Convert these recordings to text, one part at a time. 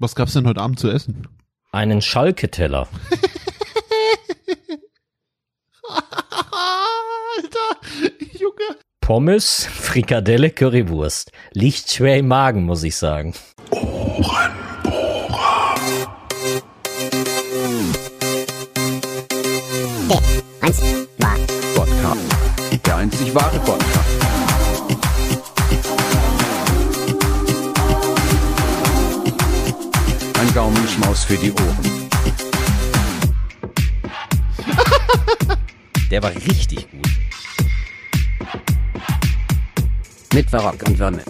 Was gab's denn heute Abend zu essen? Einen Schalke-Teller. Alter, Junge. Pommes, Frikadelle, Currywurst. Liegt schwer im Magen, muss ich sagen. Eins war Podcast. Der einzig wahre Podcast. Gaumenschmaus für die Ohren. Der war richtig gut. mit Barock und Wörmel.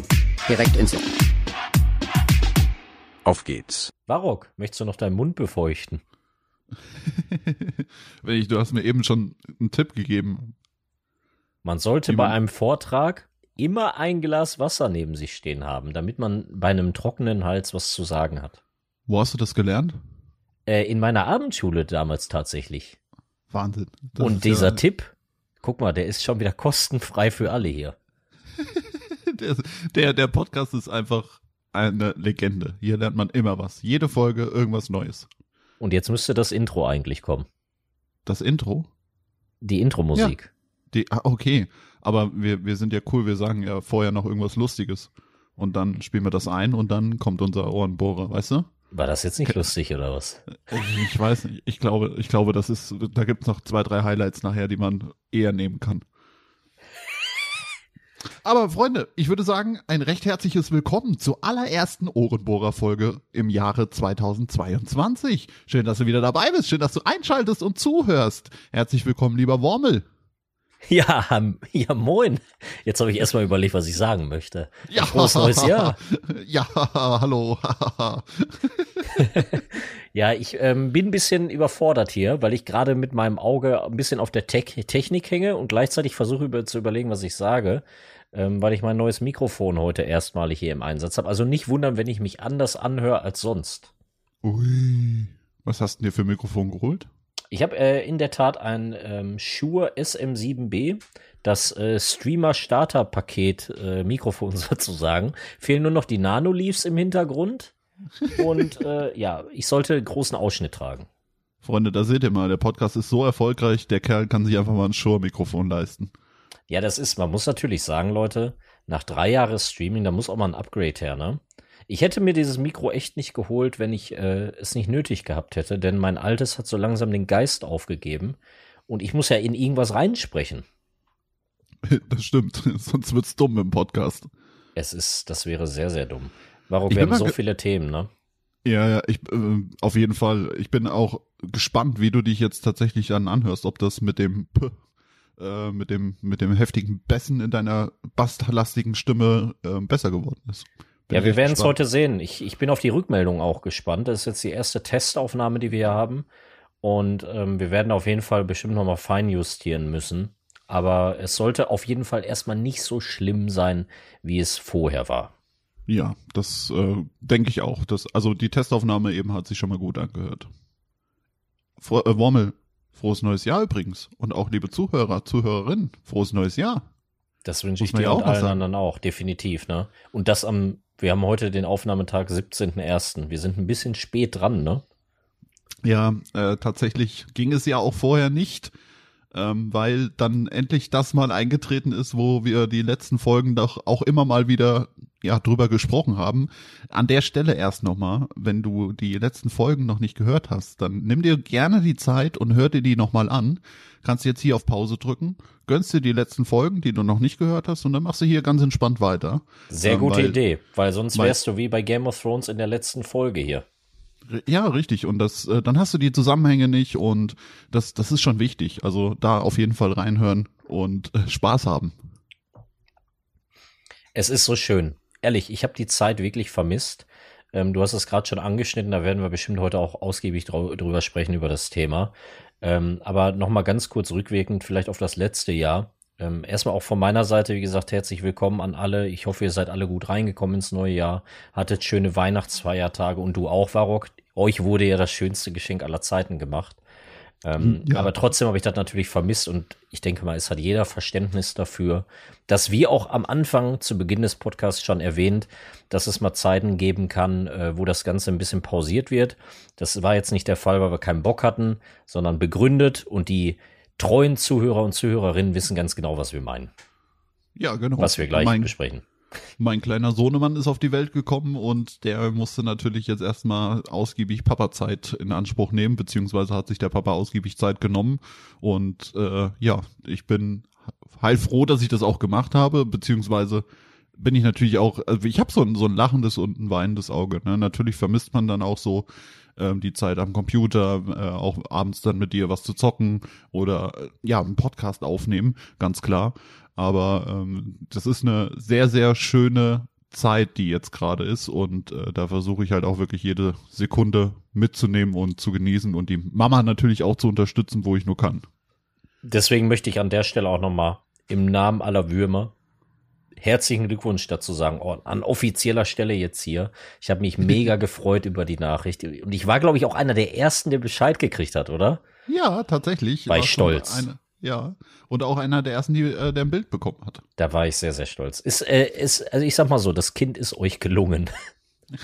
Direkt ins Ohr. Auf geht's. Barock, möchtest du noch deinen Mund befeuchten? Wenn ich, du hast mir eben schon einen Tipp gegeben. Man sollte Wie bei man- einem Vortrag immer ein Glas Wasser neben sich stehen haben, damit man bei einem trockenen Hals was zu sagen hat. Wo hast du das gelernt? Äh, in meiner Abendschule damals tatsächlich. Wahnsinn. Das Und dieser ja, Tipp, guck mal, der ist schon wieder kostenfrei für alle hier. Der, der, der Podcast ist einfach eine Legende. Hier lernt man immer was. Jede Folge irgendwas Neues. Und jetzt müsste das Intro eigentlich kommen. Das Intro? Die Intro-Musik. Die, ah, okay. Aber wir, wir sind ja cool, wir sagen ja vorher noch irgendwas Lustiges. Und dann spielen wir das ein und dann kommt unser Ohrenbohrer, weißt du? War das jetzt nicht lustig oder was? Ich, weiß nicht. Ich glaube, ich glaube, das ist, da gibt's noch zwei, drei Highlights nachher, die man eher nehmen kann. Aber Freunde, ich würde sagen, ein recht herzliches Willkommen zur allerersten Ohrenbohrer-Folge im Jahre 2022. Schön, dass du wieder dabei bist. Schön, dass du einschaltest und zuhörst. Herzlich willkommen, lieber Wormel. Ja, ja, moin. Jetzt habe ich erstmal überlegt, was ich sagen möchte. Frohes neues Jahr. Ja, hallo. Ja, ich ähm, bin ein bisschen überfordert hier, weil ich gerade mit meinem Auge ein bisschen auf der Tech Technik hänge und gleichzeitig versuche über zu überlegen, was ich sage, ähm, weil ich mein neues Mikrofon heute erstmalig hier im Einsatz habe. Also nicht wundern, wenn ich mich anders anhöre als sonst. Ui. Was hast du dir für ein Mikrofon geholt? Ich habe äh, in der Tat ein ähm, Shure SM7B, das äh, Streamer-Starter-Paket äh, Mikrofon sozusagen. Fehlen nur noch die Nano-Leaves im Hintergrund. Und äh, ja, ich sollte großen Ausschnitt tragen. Freunde, da seht ihr mal, der Podcast ist so erfolgreich, der Kerl kann sich einfach mal ein Shure-Mikrofon leisten. Ja, das ist, man muss natürlich sagen, Leute, nach drei Jahren Streaming, da muss auch mal ein Upgrade her, ne? Ich hätte mir dieses Mikro echt nicht geholt, wenn ich äh, es nicht nötig gehabt hätte, denn mein altes hat so langsam den Geist aufgegeben und ich muss ja in irgendwas reinsprechen. Das stimmt, sonst wird's dumm im Podcast. Es ist, das wäre sehr, sehr dumm. Warum wir haben so viele Themen, ne? Ja, ja, ich äh, auf jeden Fall. Ich bin auch gespannt, wie du dich jetzt tatsächlich dann anhörst, ob das mit dem P, äh, mit dem mit dem heftigen Bessen in deiner basslastigen Stimme äh, besser geworden ist. Bin Ja, wir werden es heute sehen. Ich, ich bin auf die Rückmeldung auch gespannt. Das ist jetzt die erste Testaufnahme, die wir hier haben. Und ähm, wir werden auf jeden Fall bestimmt nochmal fein justieren müssen. Aber es sollte auf jeden Fall erstmal nicht so schlimm sein, wie es vorher war. Ja, das äh, denke ich auch. Das, also die Testaufnahme eben hat sich schon mal gut angehört. Fro äh, Wormel, frohes neues Jahr übrigens. Und auch liebe Zuhörer, Zuhörerinnen, frohes neues Jahr. Das wünsche ich dir ja und auch mal allen anderen auch, definitiv, ne? Und das am, wir haben heute den Aufnahmetag 17.01. Wir sind ein bisschen spät dran, ne? Ja, äh, tatsächlich ging es ja auch vorher nicht, ähm, weil dann endlich das mal eingetreten ist, wo wir die letzten Folgen doch auch immer mal wieder ja drüber gesprochen haben. An der Stelle erst nochmal, wenn du die letzten Folgen noch nicht gehört hast, dann nimm dir gerne die Zeit und hör dir die nochmal an. Kannst jetzt hier auf Pause drücken, gönnst dir die letzten Folgen, die du noch nicht gehört hast, und dann machst du hier ganz entspannt weiter. Sehr Ähm, gute weil- Idee, weil sonst weil- wärst du wie bei Game of Thrones in der letzten Folge hier. Ja, richtig. Und das, äh, dann hast du die Zusammenhänge nicht und das, das ist schon wichtig. Also da auf jeden Fall reinhören und äh, Spaß haben. Es ist so schön. Ehrlich, ich habe die Zeit wirklich vermisst. Ähm, du hast es gerade schon angeschnitten, da werden wir bestimmt heute auch ausgiebig drüber sprechen über das Thema. Ähm, aber noch mal ganz kurz rückwirkend vielleicht auf das letzte Jahr. Ähm, erstmal auch von meiner Seite, wie gesagt, herzlich willkommen an alle. Ich hoffe, ihr seid alle gut reingekommen ins neue Jahr, hattet schöne Weihnachtsfeiertage und du auch, Warok. Euch wurde ja das schönste Geschenk aller Zeiten gemacht. Ähm, Ja. Aber trotzdem habe ich das natürlich vermisst und ich denke mal, es hat jeder Verständnis dafür, dass wie auch am Anfang zu Beginn des Podcasts schon erwähnt, dass es mal Zeiten geben kann, äh, wo das Ganze ein bisschen pausiert wird. Das war jetzt nicht der Fall, weil wir keinen Bock hatten, sondern begründet und die treuen Zuhörer und Zuhörerinnen wissen ganz genau, was wir meinen, Ja, genau. was wir gleich mein, besprechen. Mein kleiner Sohnemann ist auf die Welt gekommen und der musste natürlich jetzt erstmal ausgiebig Papa-Zeit in Anspruch nehmen, beziehungsweise hat sich der Papa ausgiebig Zeit genommen. Und äh, ja, ich bin heilfroh, dass ich das auch gemacht habe, beziehungsweise bin ich natürlich auch, also ich habe so ein, so ein lachendes und ein weinendes Auge. Ne? Natürlich vermisst man dann auch so ähm, die Zeit am Computer, äh, auch abends dann mit dir was zu zocken oder äh, ja, einen Podcast aufnehmen, ganz klar. Aber ähm, das ist eine sehr, sehr schöne Zeit, die jetzt gerade ist und äh, da versuche ich halt auch wirklich jede Sekunde mitzunehmen und zu genießen und die Mama natürlich auch zu unterstützen, wo ich nur kann. Deswegen möchte ich an der Stelle auch nochmal im Namen aller Würmer herzlichen Glückwunsch dazu sagen, oh, an offizieller Stelle jetzt hier. Ich habe mich mega gefreut über die Nachricht und ich war, glaube ich, auch einer der ersten, der Bescheid gekriegt hat, oder? Ja, tatsächlich. War ich stolz. Eine, ja, und auch einer der ersten, die äh, der ein Bild bekommen hat. Da war ich sehr, sehr stolz. Ist, äh, ist, also ich sag mal so, das Kind ist euch gelungen.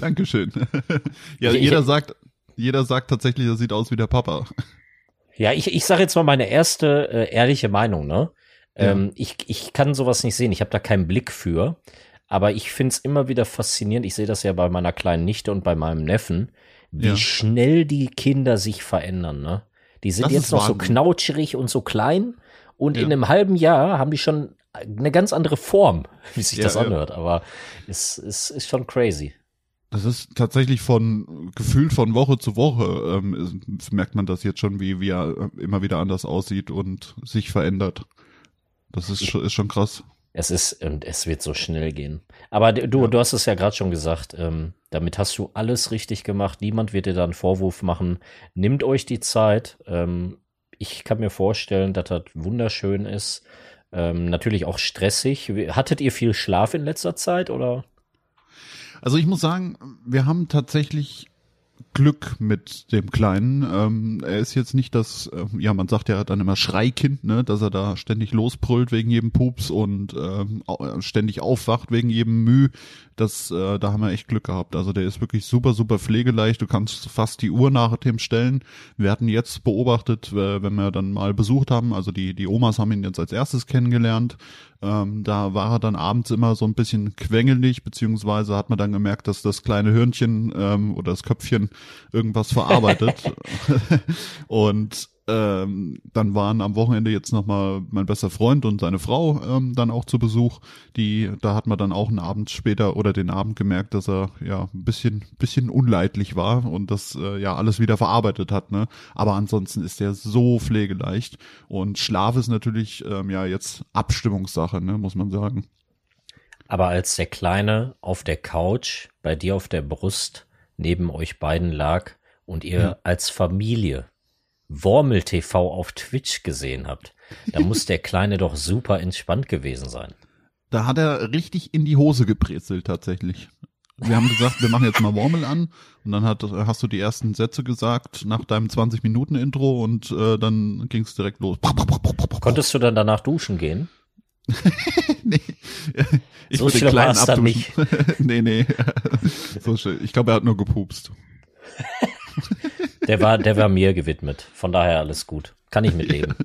Dankeschön. ja, Ich- ich- jeder sagt, jeder sagt tatsächlich, er sieht aus wie der Papa. Ja, ich, ich sage jetzt mal meine erste äh, ehrliche Meinung, ne? Ja. Ähm, ich, ich kann sowas nicht sehen. Ich habe da keinen Blick für. Aber ich find's immer wieder faszinierend. Ich sehe das ja bei meiner kleinen Nichte und bei meinem Neffen, wie Ja. schnell die Kinder sich verändern, ne? Die sind Das jetzt noch so Wahnsinn. knautscherig und so klein. Und Ja. in einem halben Jahr haben die schon eine ganz andere Form, wie sich Ja, das ja. anhört. Aber es, es ist schon crazy. Das ist tatsächlich von gefühlt von Woche zu Woche ähm, merkt man das jetzt schon, wie, wie er immer wieder anders aussieht und sich verändert. Das ist, schon- ist schon krass. Es ist und es wird so schnell gehen. Aber du, du hast es ja gerade schon gesagt. Ähm, damit hast du alles richtig gemacht. Niemand wird dir da einen Vorwurf machen. Nimmt euch die Zeit. Ähm, ich kann mir vorstellen, dass das wunderschön ist. Ähm, natürlich auch stressig. Hattet ihr viel Schlaf in letzter Zeit oder? Also ich muss sagen, wir haben tatsächlich Glück mit dem Kleinen. Ähm, er ist jetzt nicht das, ähm, ja, man sagt ja dann immer Schreikind, ne, dass er da ständig losbrüllt wegen jedem Pups und ähm, au- ständig aufwacht wegen jedem Müh. Das, äh, da haben wir echt Glück gehabt. Also der ist wirklich super, super pflegeleicht. Du kannst fast die Uhr nach dem stellen. Wir hatten jetzt beobachtet, äh, wenn wir dann mal besucht haben, also die, die Omas haben ihn jetzt als erstes kennengelernt. Ähm, da war er dann abends immer so ein bisschen quengelig, beziehungsweise hat man dann gemerkt, dass das kleine Hörnchen ähm, oder das Köpfchen irgendwas verarbeitet. und ähm, dann waren am Wochenende jetzt nochmal mein bester Freund und seine Frau ähm, dann auch zu Besuch. Die, da hat man dann auch einen Abend später oder den Abend gemerkt, dass er ja ein bisschen, bisschen unleidlich war und das äh, ja alles wieder verarbeitet hat. Ne? Aber ansonsten ist er so pflegeleicht und Schlaf ist natürlich ähm, ja jetzt Abstimmungssache, ne, muss man sagen. Aber als der Kleine auf der Couch bei dir auf der Brust neben euch beiden lag und ihr Ja. als Familie Wormel TV auf Twitch gesehen habt, da muss der Kleine doch super entspannt gewesen sein. Da hat er richtig in die Hose gebrezelt tatsächlich. Wir haben gesagt, wir machen jetzt mal Wormel an und dann hat, hast du die ersten Sätze gesagt nach deinem 20-Minuten-Intro und äh, dann ging es direkt los. Konntest du dann danach duschen gehen? nee. Ich So schlimm Kleinen war's dann abduschen. nee, nee. so schön. Ich glaube, er hat nur gepupst. Der war, der war mir gewidmet. Von daher alles gut. Kann ich mitleben.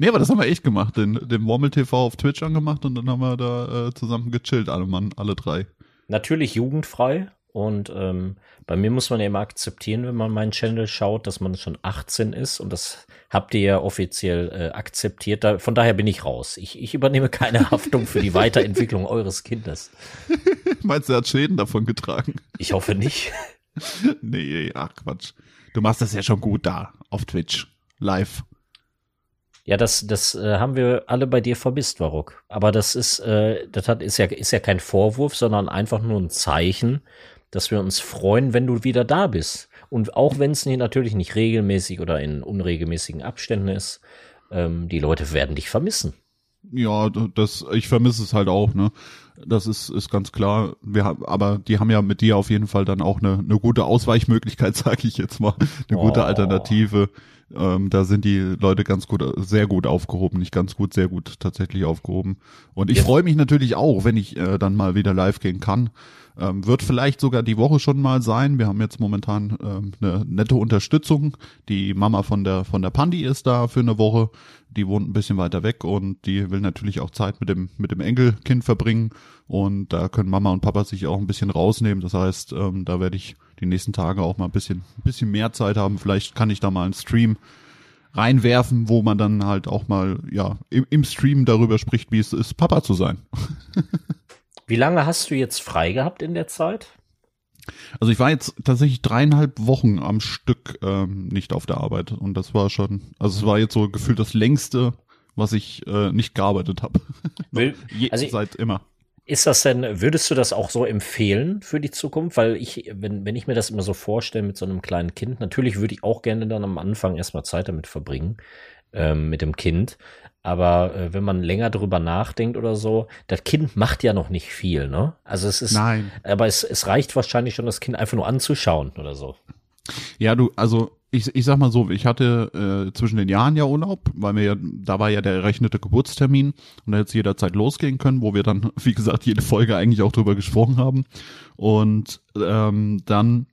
Nee, aber das haben wir echt gemacht. Den, den Wormel TV auf Twitch angemacht und dann haben wir da äh, zusammen gechillt, alle Mann, alle drei. Natürlich jugendfrei. Und ähm, bei mir muss man ja immer akzeptieren, wenn man meinen Channel schaut, dass man schon 18 ist. Und das habt ihr ja offiziell äh, akzeptiert. Da, von daher bin ich raus. Ich, ich übernehme keine Haftung für die Weiterentwicklung eures Kindes. Meinst du, er hat Schäden davon getragen? Ich hoffe nicht. nee, ach Quatsch. Du machst das ja schon gut da, auf Twitch. Live. Ja, das, das äh, haben wir alle bei dir vermisst, Waruk. Aber das ist, äh, das hat, ist ja, ist ja kein Vorwurf, sondern einfach nur ein Zeichen, dass wir uns freuen, wenn du wieder da bist. Und auch wenn es natürlich nicht regelmäßig oder in unregelmäßigen Abständen ist, ähm, die Leute werden dich vermissen. Ja, das, ich vermisse es halt auch, ne? Das ist, ist ganz klar. Wir haben, aber die haben ja mit dir auf jeden Fall dann auch eine, eine gute Ausweichmöglichkeit, sage ich jetzt mal, eine gute Oh. Alternative. Ähm, da sind die Leute ganz gut, sehr gut aufgehoben, nicht ganz gut, sehr gut tatsächlich aufgehoben. Und ich Ja. freue mich natürlich auch, wenn ich äh, dann mal wieder live gehen kann. Ähm, wird vielleicht sogar die Woche schon mal sein. Wir haben jetzt momentan ähm, eine nette Unterstützung. Die Mama von der von der Pandi ist da für eine Woche. Die wohnt ein bisschen weiter weg und die will natürlich auch Zeit mit dem mit dem Enkelkind verbringen. Und da können Mama und Papa sich auch ein bisschen rausnehmen. Das heißt, ähm, da werde ich die nächsten Tage auch mal ein bisschen ein bisschen mehr Zeit haben. Vielleicht kann ich da mal einen Stream reinwerfen, wo man dann halt auch mal ja im, im Stream darüber spricht, wie es ist, Papa zu sein. Wie lange hast du jetzt frei gehabt in der Zeit? Also ich war jetzt tatsächlich dreieinhalb Wochen am Stück ähm, nicht auf der Arbeit und das war schon, also es war jetzt so gefühlt das längste, was ich äh, nicht gearbeitet habe. Also seit immer. Ist das denn, würdest du das auch so empfehlen für die Zukunft? Weil ich, wenn, wenn ich mir das immer so vorstelle mit so einem kleinen Kind, natürlich würde ich auch gerne dann am Anfang erstmal Zeit damit verbringen, ähm, mit dem Kind. Aber äh, wenn man länger drüber nachdenkt oder so, das Kind macht ja noch nicht viel, ne? Also es ist, Nein. aber es, es reicht wahrscheinlich schon, das Kind einfach nur anzuschauen oder so. Ja, du, also ich, ich sag mal so, ich hatte äh, zwischen den Jahren ja Urlaub, weil mir ja, da war ja der errechnete Geburtstermin und da hätte es jederzeit losgehen können, wo wir dann, wie gesagt, jede Folge eigentlich auch drüber gesprochen haben. Und ähm, dann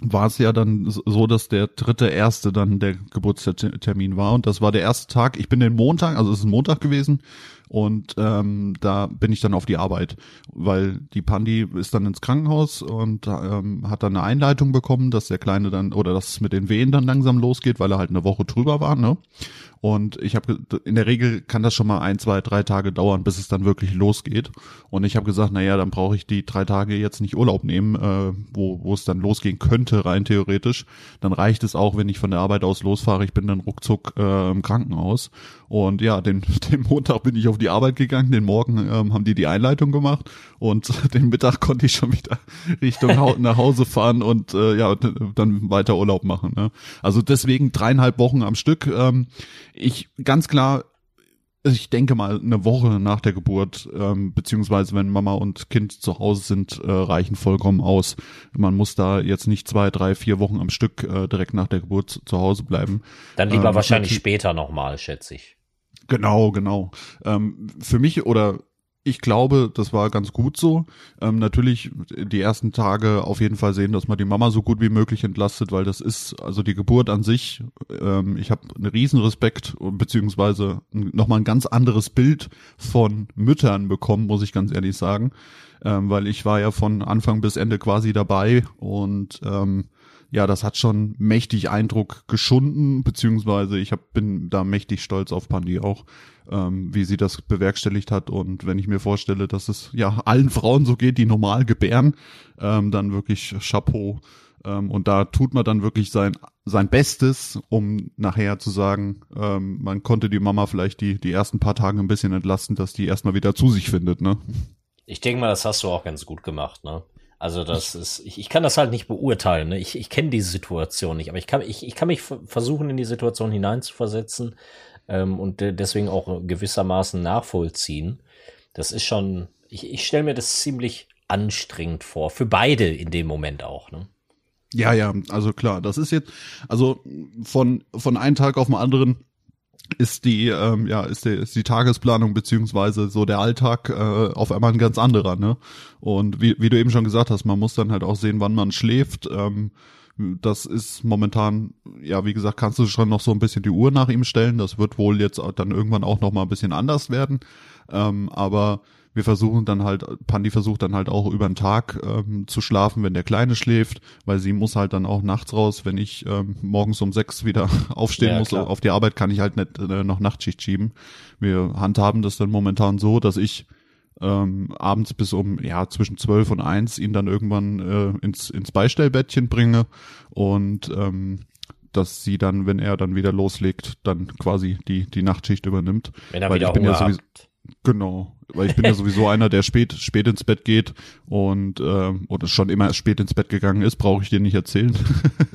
war es ja dann so, dass der dritte erste dann der Geburtstermin war und das war der erste Tag. Ich bin den Montag, also es ist ein Montag gewesen und ähm, da bin ich dann auf die Arbeit, weil die Pandi ist dann ins Krankenhaus und ähm, hat dann eine Einleitung bekommen, dass der Kleine dann oder dass es mit den Wehen dann langsam losgeht, weil er halt eine Woche drüber war, ne? Und ich habe in der Regel kann das schon mal ein, zwei, drei Tage dauern, bis es dann wirklich losgeht. Und ich habe gesagt, na ja, dann brauche ich die drei Tage jetzt nicht Urlaub nehmen, äh, wo wo es dann losgehen könnte rein theoretisch. Dann reicht es auch, wenn ich von der Arbeit aus losfahre. Ich bin dann ruckzuck äh, im Krankenhaus. Und ja, den, den Montag bin ich auf die Arbeit gegangen, den Morgen ähm, haben die die Einleitung gemacht und den Mittag konnte ich schon wieder Richtung nach Hause fahren und äh, ja dann weiter Urlaub machen. Ne? Also deswegen dreieinhalb Wochen am Stück. Ähm, ich ganz klar, ich denke mal eine Woche nach der Geburt ähm, beziehungsweise wenn Mama und Kind zu Hause sind, äh, reichen vollkommen aus. Man muss da jetzt nicht zwei, drei, vier Wochen am Stück äh, direkt nach der Geburt zu, zu Hause bleiben. Dann lieber Ähm, wahrscheinlich später nochmal, schätze ich. Genau, genau. Ähm, für mich oder ich glaube, das war ganz gut so. Ähm, natürlich die ersten Tage auf jeden Fall sehen, dass man die Mama so gut wie möglich entlastet, weil das ist also die Geburt an sich. Ähm, ich habe einen riesen Respekt beziehungsweise nochmal ein ganz anderes Bild von Müttern bekommen, muss ich ganz ehrlich sagen, ähm, weil ich war ja von Anfang bis Ende quasi dabei und ähm, ja, das hat schon mächtig Eindruck geschunden, beziehungsweise ich hab, bin da mächtig stolz auf Pandi auch, ähm, wie sie das bewerkstelligt hat. Und wenn ich mir vorstelle, dass es ja allen Frauen so geht, die normal gebären, ähm, dann wirklich Chapeau. Ähm, und da tut man dann wirklich sein, sein Bestes, um nachher zu sagen, ähm, man konnte die Mama vielleicht die, die ersten paar Tage ein bisschen entlasten, dass die erstmal wieder zu sich findet, ne? Ich denke mal, das hast du auch ganz gut gemacht, ne? Also das ist, ich, ich kann das halt nicht beurteilen. Ne? Ich, ich kenne diese Situation nicht, aber ich kann, ich, ich kann mich versuchen, in die Situation hineinzuversetzen ähm, und de deswegen auch gewissermaßen nachvollziehen. Das ist schon, ich, ich stelle mir das ziemlich anstrengend vor, für beide in dem Moment auch. Ne? Ja, ja, also klar, das ist jetzt, also von, von einem Tag auf den anderen ist die, ähm, ja, ist die, ist die Tagesplanung beziehungsweise so der Alltag äh, auf einmal ein ganz anderer, ne? Und wie, wie du eben schon gesagt hast, man muss dann halt auch sehen, wann man schläft. Ähm, das ist momentan, ja, wie gesagt, kannst du schon noch so ein bisschen die Uhr nach ihm stellen. Das wird wohl jetzt dann irgendwann auch noch mal ein bisschen anders werden. Ähm, aber wir versuchen dann halt, Pandi versucht dann halt auch über den Tag ähm, zu schlafen, wenn der Kleine schläft, weil sie muss halt dann auch nachts raus, wenn ich ähm, morgens um sechs wieder aufstehen Ja, muss. klar. Auf die Arbeit kann ich halt nicht äh, noch Nachtschicht schieben. Wir handhaben das dann momentan so, dass ich ähm, abends bis um ja zwischen zwölf und eins ihn dann irgendwann äh, ins ins Beistellbettchen bringe und ähm, dass sie dann, wenn er dann wieder loslegt, dann quasi die die Nachtschicht übernimmt. Wenn er Weil wieder ich bin ja sowieso-. Genau. Weil ich bin ja sowieso einer, der spät spät ins Bett geht und ähm, oder schon immer spät ins Bett gegangen ist, brauche ich dir nicht erzählen.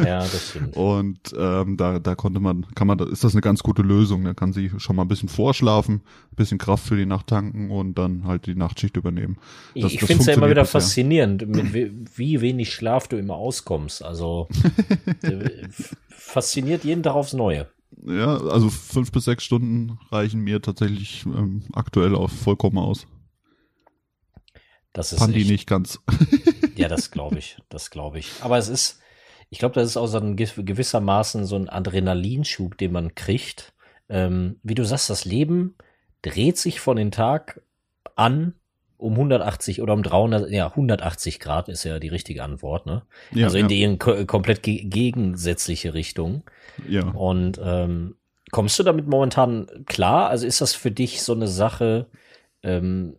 Ja, das stimmt. Und ähm, da, da konnte man, kann man, ist das eine ganz gute Lösung. Da kann sie schon mal ein bisschen vorschlafen, ein bisschen Kraft für die Nacht tanken und dann halt die Nachtschicht übernehmen. Ich, Das- ich finde es ja immer wieder bisher. faszinierend, mit wie, wie wenig Schlaf du immer auskommst. Also äh, fasziniert jeden Tag aufs Neue. Ja, also fünf bis sechs Stunden reichen mir tatsächlich ähm, aktuell auch vollkommen aus. Das ist Fand die echt, nicht ganz. Ja, das glaube ich, das glaube ich. Aber es ist, ich glaube, das ist auch so ein gew- gewissermaßen so ein Adrenalinschub, den man kriegt. Ähm, wie du sagst, das Leben dreht sich von den Tag an um 180 oder um 300, ja, 180 Grad ist ja die richtige Antwort, ne? Ja, also in ja, die komplett ge gegensätzliche Richtung. Ja. Und ähm, kommst du damit momentan klar? Also ist das für dich so eine Sache, ähm,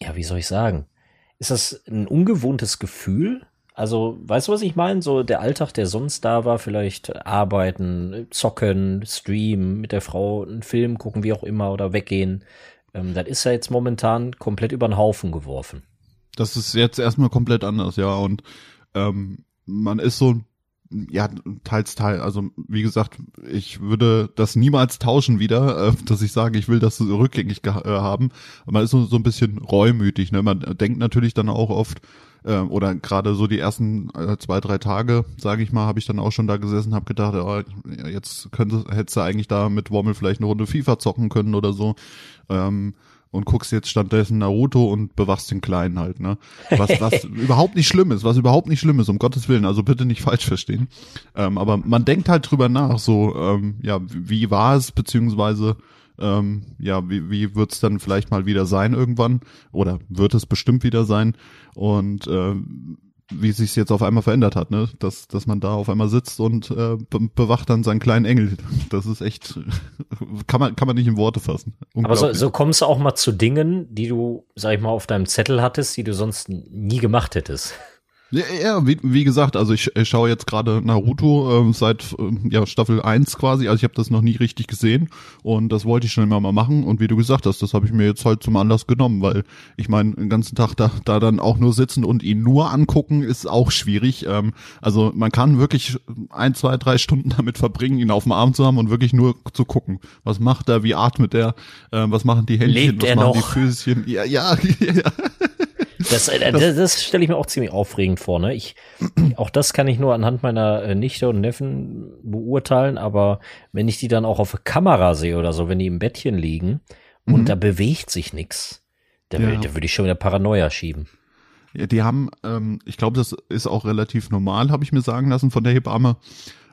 ja, wie soll ich sagen? Ist das ein ungewohntes Gefühl? Also, weißt du, was ich meine? So der Alltag, der sonst da war, vielleicht arbeiten, zocken, streamen, mit der Frau einen Film gucken, wie auch immer, oder weggehen. Ähm, das ist ja jetzt momentan komplett über den Haufen geworfen. Das ist jetzt erstmal komplett anders, ja. Und ähm, man ist so, ja, teils, teil. Also wie gesagt, ich würde das niemals tauschen wieder, äh, dass ich sage, ich will das so rückgängig äh, haben. Man ist so, so ein bisschen reumütig. Ne? Man denkt natürlich dann auch oft, äh, oder gerade so die ersten äh, zwei, drei Tage, sage ich mal, habe ich dann auch schon da gesessen, habe gedacht, ja, jetzt könnte, hättest du eigentlich da mit Wommel vielleicht eine Runde FIFA zocken können oder so. Ähm, und guckst jetzt stattdessen Naruto und bewachst den Kleinen halt, ne? Was, was überhaupt nicht schlimm ist, was überhaupt nicht schlimm ist, um Gottes Willen, also bitte nicht falsch verstehen. Ähm, aber man denkt halt drüber nach, so, ähm, ja, wie, war es, beziehungsweise, ähm, ja, wie, wie wird's dann vielleicht mal wieder sein irgendwann? Oder wird es bestimmt wieder sein? Und ähm, wie sich's jetzt auf einmal verändert hat, ne? Dass, dass man da auf einmal sitzt und äh, be bewacht dann seinen kleinen Engel. Das ist echt, kann man, kann man nicht in Worte fassen. Aber so, so kommst du auch mal zu Dingen, die du, sag ich mal, auf deinem Zettel hattest, die du sonst nie gemacht hättest. Ja, ja wie, wie gesagt, also ich, ich schaue jetzt gerade Naruto ähm, seit ähm, ja, Staffel 1 quasi, also ich habe das noch nie richtig gesehen und das wollte ich schon immer mal machen und wie du gesagt hast, das habe ich mir jetzt halt zum Anlass genommen, weil ich meine, den ganzen Tag da, da dann auch nur sitzen und ihn nur angucken ist auch schwierig. Ähm, also man kann wirklich ein, zwei, drei Stunden damit verbringen, ihn auf dem Arm zu haben und wirklich nur zu gucken. Was macht er, wie atmet er, äh, was machen die Händchen, Lebt was machen noch? die Füßchen. Ja, ja, ja. Das, äh, das, das stelle ich mir auch ziemlich aufregend vor. Ne? Ich, auch das kann ich nur anhand meiner äh, Nichte und Neffen beurteilen, aber wenn ich die dann auch auf Kamera sehe oder so, wenn die im Bettchen liegen und Mhm. da bewegt sich nix, da, Ja. würde ich schon wieder Paranoia schieben. Ja, die haben, ähm, ich glaube, das ist auch relativ normal, habe ich mir sagen lassen von der Hebamme,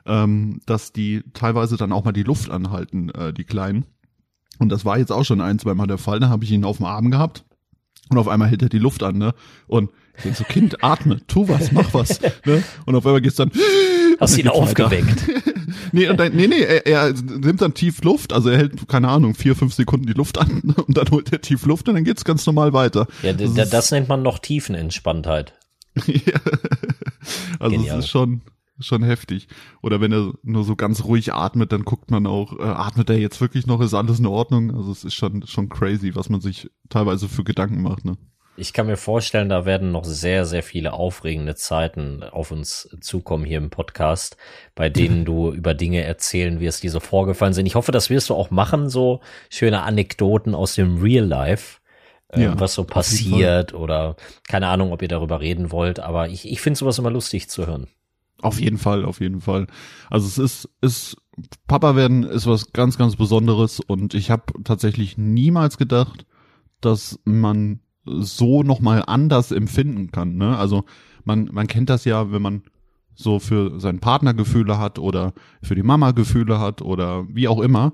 ähm, dass die teilweise dann auch mal die Luft anhalten, äh, die Kleinen. Und das war jetzt auch schon ein, zwei Mal der Fall. Da habe ich ihn auf dem Arm gehabt und auf einmal hält er die Luft an, ne? Und ich denk so, Kind, atme, tu was, mach was. Ne? Und auf einmal geht's dann. Hast ihn dann weiter. aufgeweckt. Nee, und dann, nee, nee, er, er nimmt dann tief Luft, also er hält, keine Ahnung, vier, fünf Sekunden die Luft an und dann holt er tief Luft und dann geht's ganz normal weiter. Ja, d- Das das nennt man noch Tiefenentspanntheit. Ja. Also Genial. es ist schon schon heftig. Oder wenn er nur so ganz ruhig atmet, dann guckt man auch, äh, atmet er jetzt wirklich noch, ist alles in Ordnung? Also es ist schon schon crazy, was man sich teilweise für Gedanken macht, ne? Ich kann mir vorstellen, da werden noch sehr, sehr viele aufregende Zeiten auf uns zukommen hier im Podcast, bei denen du über Dinge erzählen wirst, die so vorgefallen sind. Ich hoffe, das wirst du auch machen, so schöne Anekdoten aus dem Real Life, ähm, Ja, was so passiert oder keine Ahnung, ob ihr darüber reden wollt, aber ich, ich finde sowas immer lustig zu hören. Auf jeden Fall, auf jeden Fall. Also es ist, ist Papa werden ist was ganz, ganz Besonderes und ich habe tatsächlich niemals gedacht, dass man so nochmal anders empfinden kann. Ne? Also man, man kennt das ja, wenn man so für seinen Partner Gefühle hat oder für die Mama Gefühle hat oder wie auch immer.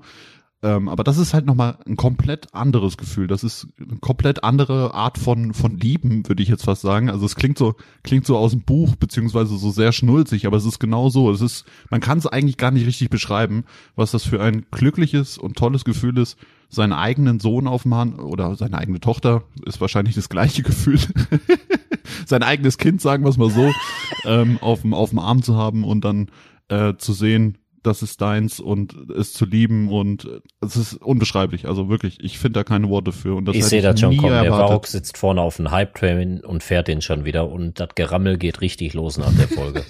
Ähm, aber das ist halt nochmal ein komplett anderes Gefühl. Das ist eine komplett andere Art von, von Lieben, würde ich jetzt fast sagen. Also es klingt so, klingt so aus dem Buch, beziehungsweise so sehr schnulzig, aber es ist genau so. Es ist, man kann es eigentlich gar nicht richtig beschreiben, was das für ein glückliches und tolles Gefühl ist, seinen eigenen Sohn auf dem Hand oder seine eigene Tochter ist wahrscheinlich das gleiche Gefühl. Sein eigenes Kind, sagen wir es mal so, ähm, auf dem, auf dem Arm zu haben und dann äh, zu sehen, das ist deins und es zu lieben und es ist unbeschreiblich. Also wirklich, ich finde da keine Worte für. Und das ich sehe das schon kommen. Der erwartet. Varrock sitzt vorne auf dem Hype-Train und fährt den schon wieder und das Gerammel geht richtig los nach der Folge.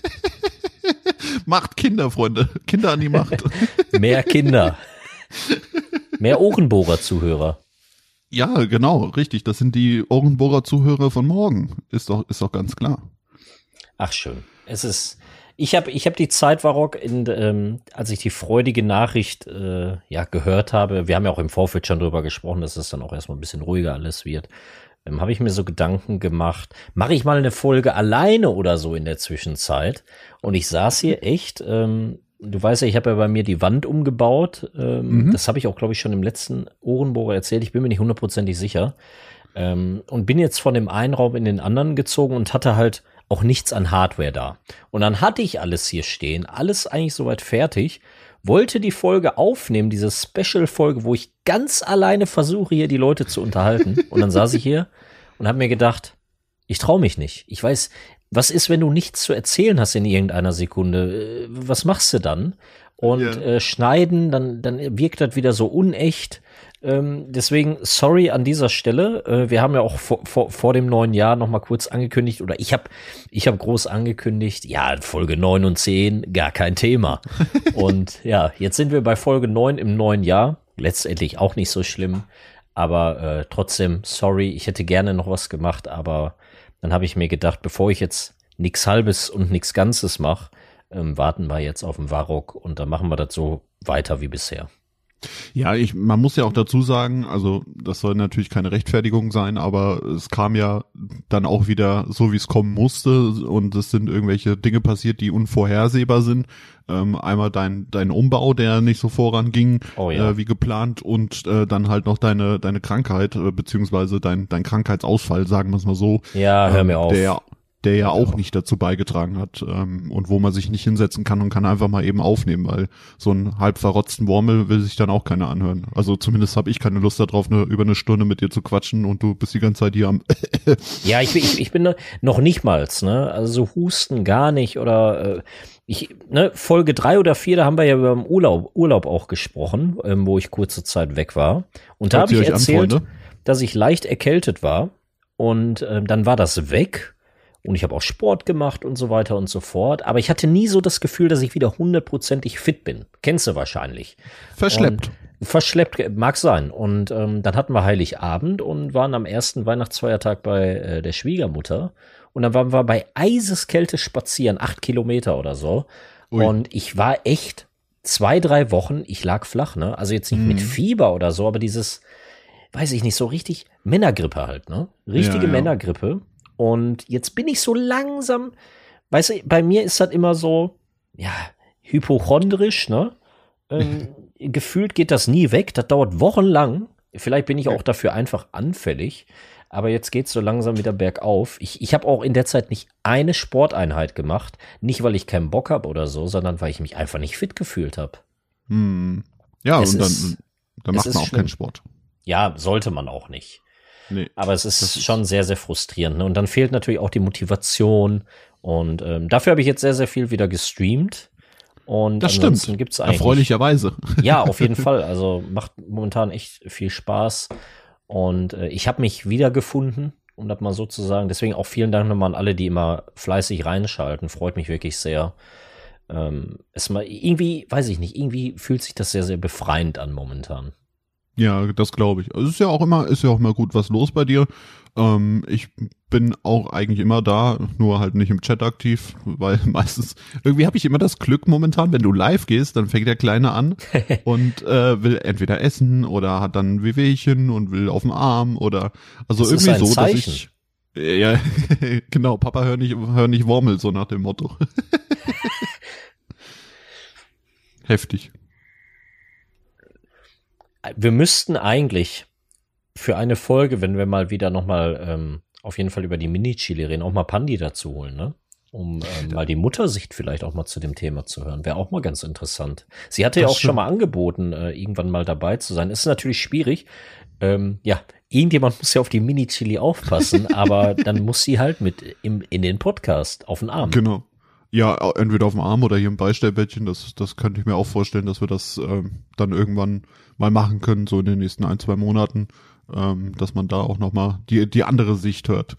Macht Kinder, Freunde. Kinder an die Macht. Mehr Kinder. Mehr Ohrenbohrer-Zuhörer. ja, genau, richtig. Das sind die Ohrenbohrer Zuhörer von morgen. Ist doch, ist doch ganz klar. Ach schön. Es ist. Ich habe ich hab die Zeit, Varrock, in, ähm, als ich die freudige Nachricht äh, ja gehört habe. Wir haben ja auch im Vorfeld schon drüber gesprochen, dass es dann auch erstmal ein bisschen ruhiger alles wird. Ähm, habe ich mir so Gedanken gemacht, mache ich mal eine Folge alleine oder so in der Zwischenzeit. Und ich saß hier echt. Ähm, du weißt ja, ich habe ja bei mir die Wand umgebaut. Ähm, Mhm. Das habe ich auch, glaube ich, schon im letzten Ohrenbohrer erzählt. Ich bin mir nicht hundertprozentig sicher. Ähm, und bin jetzt von dem einen Raum in den anderen gezogen und hatte halt auch nichts an Hardware da. Und dann hatte ich alles hier stehen, alles eigentlich soweit fertig, wollte die Folge aufnehmen, diese Special-Folge, wo ich ganz alleine versuche, hier die Leute zu unterhalten. Und dann saß ich hier und habe mir gedacht, ich traue mich nicht. Ich weiß, was ist, wenn du nichts zu erzählen hast in irgendeiner Sekunde? Äh, Was machst du dann? Und Ja. äh, schneiden, dann, dann wirkt das wieder so unecht. Ähm, deswegen, sorry an dieser Stelle. Äh, wir haben ja auch vor, vor, vor dem neuen Jahr noch mal kurz angekündigt, oder ich habe ich hab groß angekündigt, ja, Folge 9 und 10, gar kein Thema. und ja, jetzt sind wir bei Folge 9 im neuen Jahr. Letztendlich auch nicht so schlimm. Aber äh, trotzdem, sorry, ich hätte gerne noch was gemacht, aber dann habe ich mir gedacht, bevor ich jetzt nix Halbes und nix Ganzes mache, ähm, warten wir jetzt auf den Varrock und dann machen wir das so weiter wie bisher. Ja, ich, man muss ja auch dazu sagen, also das soll natürlich keine Rechtfertigung sein, aber es kam ja dann auch wieder so, wie es kommen musste und es sind irgendwelche Dinge passiert, die unvorhersehbar sind. Ähm, einmal dein dein Umbau, der nicht so voranging Oh ja. äh, wie geplant und äh, dann halt noch deine deine Krankheit äh, beziehungsweise dein dein Krankheitsausfall, sagen wir es mal so. Ja, hör ähm, mir auf. Der der ja auch nicht dazu beigetragen hat ähm, und wo man sich nicht hinsetzen kann und kann einfach mal eben aufnehmen, weil so einen halb verrotzten Wormel will sich dann auch keiner anhören. Also zumindest habe ich keine Lust darauf, eine, über eine Stunde mit dir zu quatschen und du bist die ganze Zeit hier am Ja, ich, bin- ich, ich bin noch nicht mal, ne? Also so Husten gar nicht oder äh, ich, ne, Folge drei oder vier, da haben wir ja über den Urlaub, Urlaub auch gesprochen, ähm, wo ich kurze Zeit weg war. Und da Hört habe sie ich an, erzählt, Freunde? dass ich leicht erkältet war und ähm, dann war das weg. Und ich habe auch Sport gemacht und so weiter und so fort. Aber ich hatte nie so das Gefühl, dass ich wieder hundertprozentig fit bin. Kennst du wahrscheinlich. verschleppt. Und verschleppt, mag sein. Und ähm, dann hatten wir Heiligabend und waren am ersten Weihnachtsfeiertag bei äh, der Schwiegermutter. Und dann waren wir bei Eiseskälte spazieren, acht Kilometer oder so. Ui. Und ich war echt zwei, drei Wochen, ich lag flach, ne? Also jetzt nicht mit Mhm. Fieber oder so, aber dieses, weiß ich nicht, so richtig Männergrippe halt, ne? Richtige Ja, ja. Männergrippe. Und jetzt bin ich so langsam, weißt du, bei mir ist das immer so, ja, hypochondrisch, ne? Ähm, gefühlt geht das nie weg, das dauert wochenlang. Vielleicht bin ich auch dafür einfach anfällig, aber jetzt geht's so langsam wieder bergauf. Ich, ich habe auch in der Zeit nicht eine Sporteinheit gemacht, nicht weil ich keinen Bock habe oder so, sondern weil ich mich einfach nicht fit gefühlt habe. Hm. Ja, Es und dann, ist- dann es macht man auch schlimm. keinen Sport. Ja, sollte man auch nicht. Nee. Aber es ist, schon sehr, sehr frustrierend. Ne? Und dann fehlt natürlich auch die Motivation. Und ähm, dafür habe ich jetzt sehr, sehr viel wieder gestreamt. Und Das stimmt. gibt's eigentlich. Erfreulicherweise. Ja, auf jeden Fall. Also macht momentan echt viel Spaß. Und äh, ich habe mich wiedergefunden, um das mal so zu sagen. Deswegen auch vielen Dank nochmal an alle, die immer fleißig reinschalten. Freut mich wirklich sehr. Ähm, es mal irgendwie, weiß ich nicht, irgendwie fühlt sich das sehr, sehr befreiend an momentan. Ja, das glaube ich. Also Es ist ja auch immer, ist ja auch immer gut was los bei dir. Ähm, ich bin auch eigentlich immer da, nur halt nicht im Chat aktiv, weil meistens irgendwie habe ich immer das Glück momentan, wenn du live gehst, dann fängt der Kleine an und äh, will entweder essen oder hat dann ein Wehwehchen und will auf den Arm oder also Das irgendwie so, dass Zeichen. ich ja, genau, Papa hör nicht, hör nicht Wormel, so nach dem Motto. Heftig. Wir müssten eigentlich für eine Folge, wenn wir mal wieder nochmal ähm, auf jeden Fall über die Mini-Chili reden, auch mal Pandi dazu holen, ne? Um ähm, mal die Muttersicht vielleicht auch mal zu dem Thema zu hören. Wäre auch mal ganz interessant. Sie hatte ja Das auch schon mal angeboten, äh, irgendwann mal dabei zu sein. Ist natürlich schwierig. Ähm, ja, irgendjemand muss ja auf die Mini-Chili aufpassen, aber dann muss sie halt mit im, in den Podcast auf den Arm. Genau. Ja, entweder auf dem Arm oder hier im Beistellbettchen. Das, das könnte ich mir auch vorstellen, dass wir das ähm, dann irgendwann mal machen können, so in den nächsten ein, zwei Monaten, ähm, dass man da auch nochmal die, die andere Sicht hört.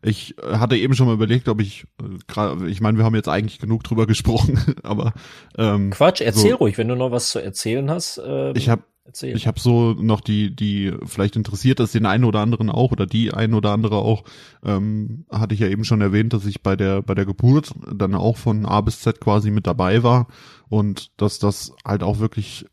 Ich äh, hatte eben schon mal überlegt, ob ich, äh, gerade, ich meine, wir haben jetzt eigentlich genug drüber gesprochen, aber ähm, Quatsch, erzähl so, ruhig, wenn du noch was zu erzählen hast. Ähm, ich habe erzähl. ich habe so noch die, die, vielleicht interessiert das den einen oder anderen auch oder die einen oder andere auch, ähm, hatte ich ja eben schon erwähnt, dass ich bei der, bei der Geburt dann auch von A bis Z quasi mit dabei war und dass das halt auch wirklich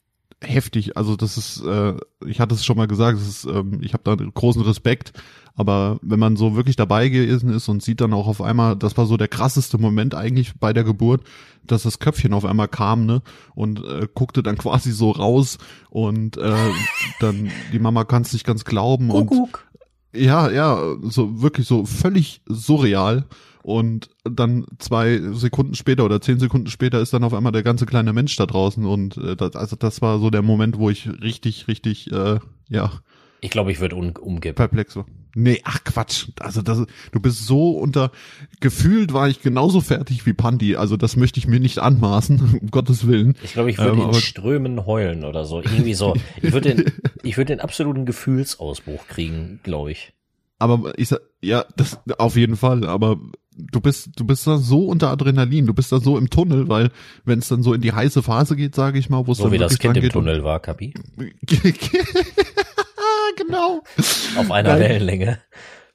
heftig, also das ist, äh, ich hatte es schon mal gesagt, es ist, ähm, ich habe da großen Respekt, aber wenn man so wirklich dabei gewesen ist und sieht dann auch auf einmal, das war so der krasseste Moment eigentlich bei der Geburt, dass das Köpfchen auf einmal kam, ne? Und äh, guckte dann quasi so raus und äh, dann die Mama kann es nicht ganz glauben und Kuckuck. ja, ja, so wirklich so völlig surreal. Und dann zwei Sekunden später oder zehn Sekunden später ist dann auf einmal der ganze kleine Mensch da draußen. Und äh, das, also das war so der Moment, wo ich richtig, richtig, äh, ja, Ich glaube, ich würde um, umgeben. perplex war. Nee, ach Quatsch. Also das, du bist so unter, gefühlt war ich genauso fertig wie Pandi. Also das möchte ich mir nicht anmaßen, um Gottes Willen. Ich glaube, ich würde Ähm, in Strömen heulen oder so. Irgendwie so. Ich würde den, ich würde den absoluten Gefühlsausbruch kriegen, glaube ich. Aber ich sag, ja, das auf jeden Fall, aber du bist du bist da so unter Adrenalin, du bist da so im Tunnel, weil wenn es dann so in die heiße Phase geht, sage ich mal, wo es So dann wie das Kind im Tunnel war, Kapi. genau. Auf einer Nein. Wellenlänge.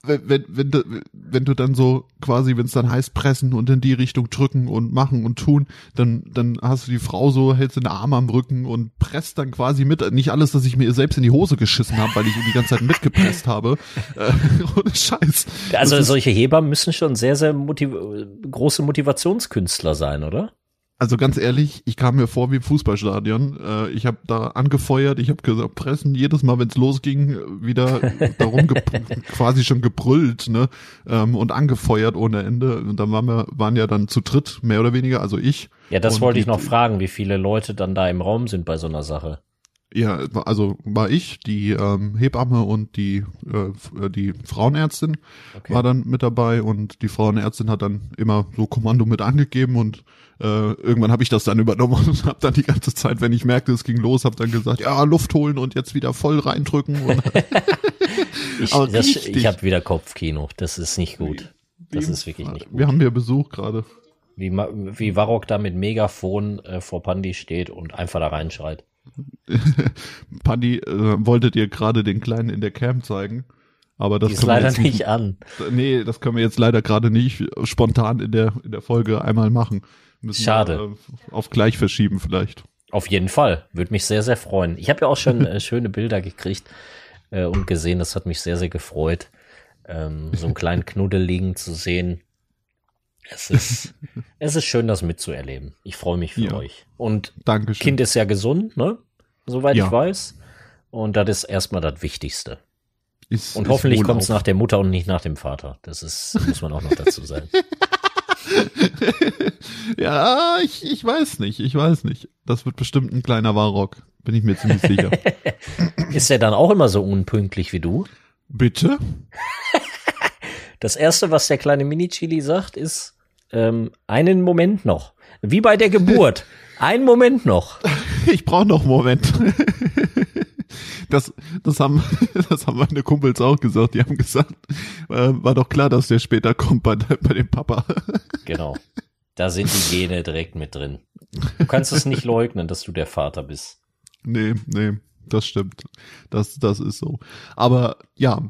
Wenn, wenn, wenn, du, wenn du dann so quasi, wenn es dann heißt pressen und in die Richtung drücken und machen und tun, dann, dann hast du die Frau so, hältst den Arm am Rücken und presst dann quasi mit. Nicht alles, dass ich mir selbst in die Hose geschissen habe, weil ich die ganze Zeit mitgepresst habe. Äh, ohne Scheiß. Also solche Hebammen müssen schon sehr, sehr motiv große Motivationskünstler sein, oder? Also ganz ehrlich, ich kam mir vor wie im Fußballstadion. Äh, ich habe da angefeuert, ich habe gesagt, pressen, jedes Mal, wenn es losging, wieder darum quasi schon gebrüllt, ne? Ähm, und angefeuert ohne Ende. Und dann waren wir, waren ja dann zu dritt, mehr oder weniger, also ich. Ja, das wollte ich noch fragen, wie viele Leute dann da im Raum sind bei so einer Sache. Ja, also war ich, die ähm, Hebamme und die, äh, äh, die Frauenärztin Okay. war dann mit dabei und die Frauenärztin hat dann immer so Kommando mit angegeben und äh, irgendwann habe ich das dann übernommen und habe dann die ganze Zeit, wenn ich merkte, es ging los, habe dann gesagt, ja, Luft holen und jetzt wieder voll reindrücken. Ich, aber das, richtig. ich habe wieder Kopfkino. Das ist nicht gut. Das ist wirklich nicht gut. Wir haben hier Besuch gerade. Wie, wie Varrock da mit Megafon äh, vor Pandi steht und einfach da reinschreit. Paddy äh, wollte dir gerade den Kleinen in der Cam zeigen. Aber das ist leider jetzt nicht an. Nee, das können wir jetzt leider gerade nicht spontan in der, in der Folge einmal machen. Müssen Schade. Wir, äh, auf gleich verschieben vielleicht. Auf jeden Fall. Würde mich sehr, sehr freuen. Ich habe ja auch schon äh, schöne Bilder gekriegt äh, und gesehen. Das hat mich sehr, sehr gefreut, ähm, so einen kleinen Knuddel liegen zu sehen. Es ist, es ist schön, das mitzuerleben. Ich freue mich für Ja. euch. Und Dankeschön. Kind ist ja gesund, ne? Soweit Ja. ich weiß. Und das ist erstmal das Wichtigste. Ist- Und hoffentlich kommt es nach der Mutter und nicht nach dem Vater. Das ist, muss man auch noch dazu sagen. Ja, ich, ich weiß nicht, ich weiß nicht. Das wird bestimmt ein kleiner Warrock. Bin ich mir ziemlich sicher. Ist er dann auch immer so unpünktlich wie du? Bitte? Das erste, was der kleine Mini-Chili sagt, ist, ähm, einen Moment noch. Wie bei der Geburt. Ein Moment noch. Ich brauche noch einen Moment. Das, das, haben, das haben meine Kumpels auch gesagt. Die haben gesagt, äh, war doch klar, dass der später kommt bei, bei dem Papa. Genau. Da sind die Gene direkt mit drin. Du kannst es nicht leugnen, dass du der Vater bist. Nee, nee, das stimmt. Das, das ist so. Aber ja,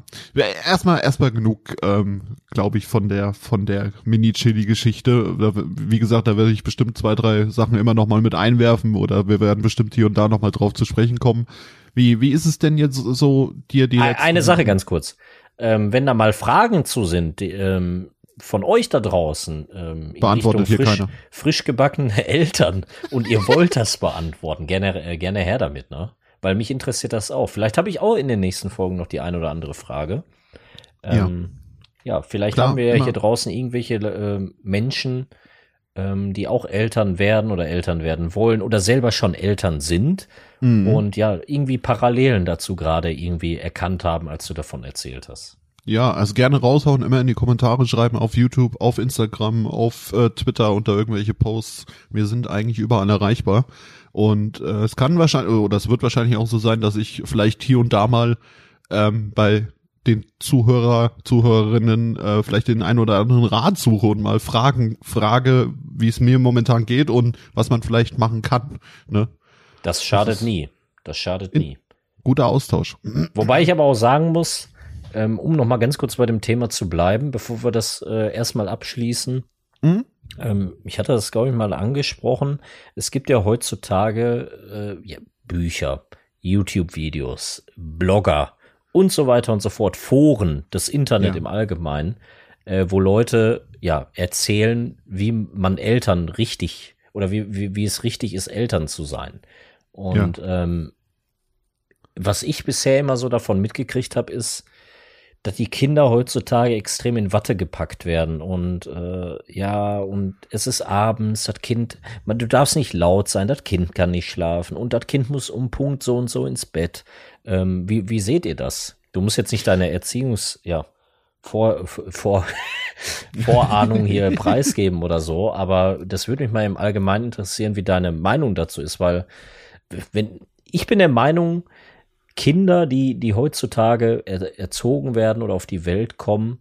erstmal, erstmal genug, ähm, glaube ich, von der, von der Mini-Chili-Geschichte. Wie gesagt, da werde ich bestimmt zwei, drei Sachen immer noch mal mit einwerfen oder wir werden bestimmt hier und da noch mal drauf zu sprechen kommen. Wie, wie ist es denn jetzt so dir die E- Eine Sache ganz kurz. Ähm, wenn da mal Fragen zu sind, die, ähm, von euch da draußen, ähm, Beantwortet hier frisch, keiner. frisch gebackene Eltern und ihr wollt das beantworten, gerne, äh, gerne her damit, ne? Weil mich interessiert das auch. Vielleicht habe ich auch in den nächsten Folgen noch die eine oder andere Frage. Ähm, ja. vielleicht Klar, haben wir ja hier draußen irgendwelche äh, Menschen, ähm, die auch Eltern werden oder Eltern werden wollen oder selber schon Eltern sind Mhm. und ja, irgendwie Parallelen dazu gerade irgendwie erkannt haben, als du davon erzählt hast. Ja, also gerne raushauen, immer in die Kommentare schreiben, auf YouTube, auf Instagram, auf äh, Twitter unter irgendwelche Posts. Wir sind eigentlich überall erreichbar. Und äh, es kann wahrscheinlich, oder es wird wahrscheinlich auch so sein, dass ich vielleicht hier und da mal ähm, bei den Zuhörer, Zuhörerinnen äh, vielleicht den einen oder anderen Rat suche und mal fragen, frage, wie es mir momentan geht und was man vielleicht machen kann. Ne? Das schadet Das nie. Das schadet nie. Guter Austausch. Wobei ich aber auch sagen muss, ähm, um noch mal ganz kurz bei dem Thema zu bleiben, bevor wir das äh, erstmal abschließen. Mhm. Ähm, ich hatte das, glaube ich, mal angesprochen. Es gibt ja heutzutage äh, ja, Bücher, YouTube-Videos, Blogger und so weiter und so fort, Foren, das Internet Ja. im Allgemeinen, äh, wo Leute ja erzählen, wie man Eltern richtig oder wie, wie, wie es richtig ist, Eltern zu sein. Und ähm, was ich bisher immer so davon mitgekriegt habe, ist, dass die Kinder heutzutage extrem in Watte gepackt werden und äh, ja, und es ist abends, das Kind, man, du darfst nicht laut sein, das Kind kann nicht schlafen und das Kind muss um Punkt so und so ins Bett. Ähm, wie, wie seht ihr das? Du musst jetzt nicht deine Erziehungs, ja, vor, vor, Vorahnung hier preisgeben oder so, aber das würde mich mal im Allgemeinen interessieren, wie deine Meinung dazu ist, weil wenn ich bin der Meinung, Kinder, die, die heutzutage er, erzogen werden oder auf die Welt kommen,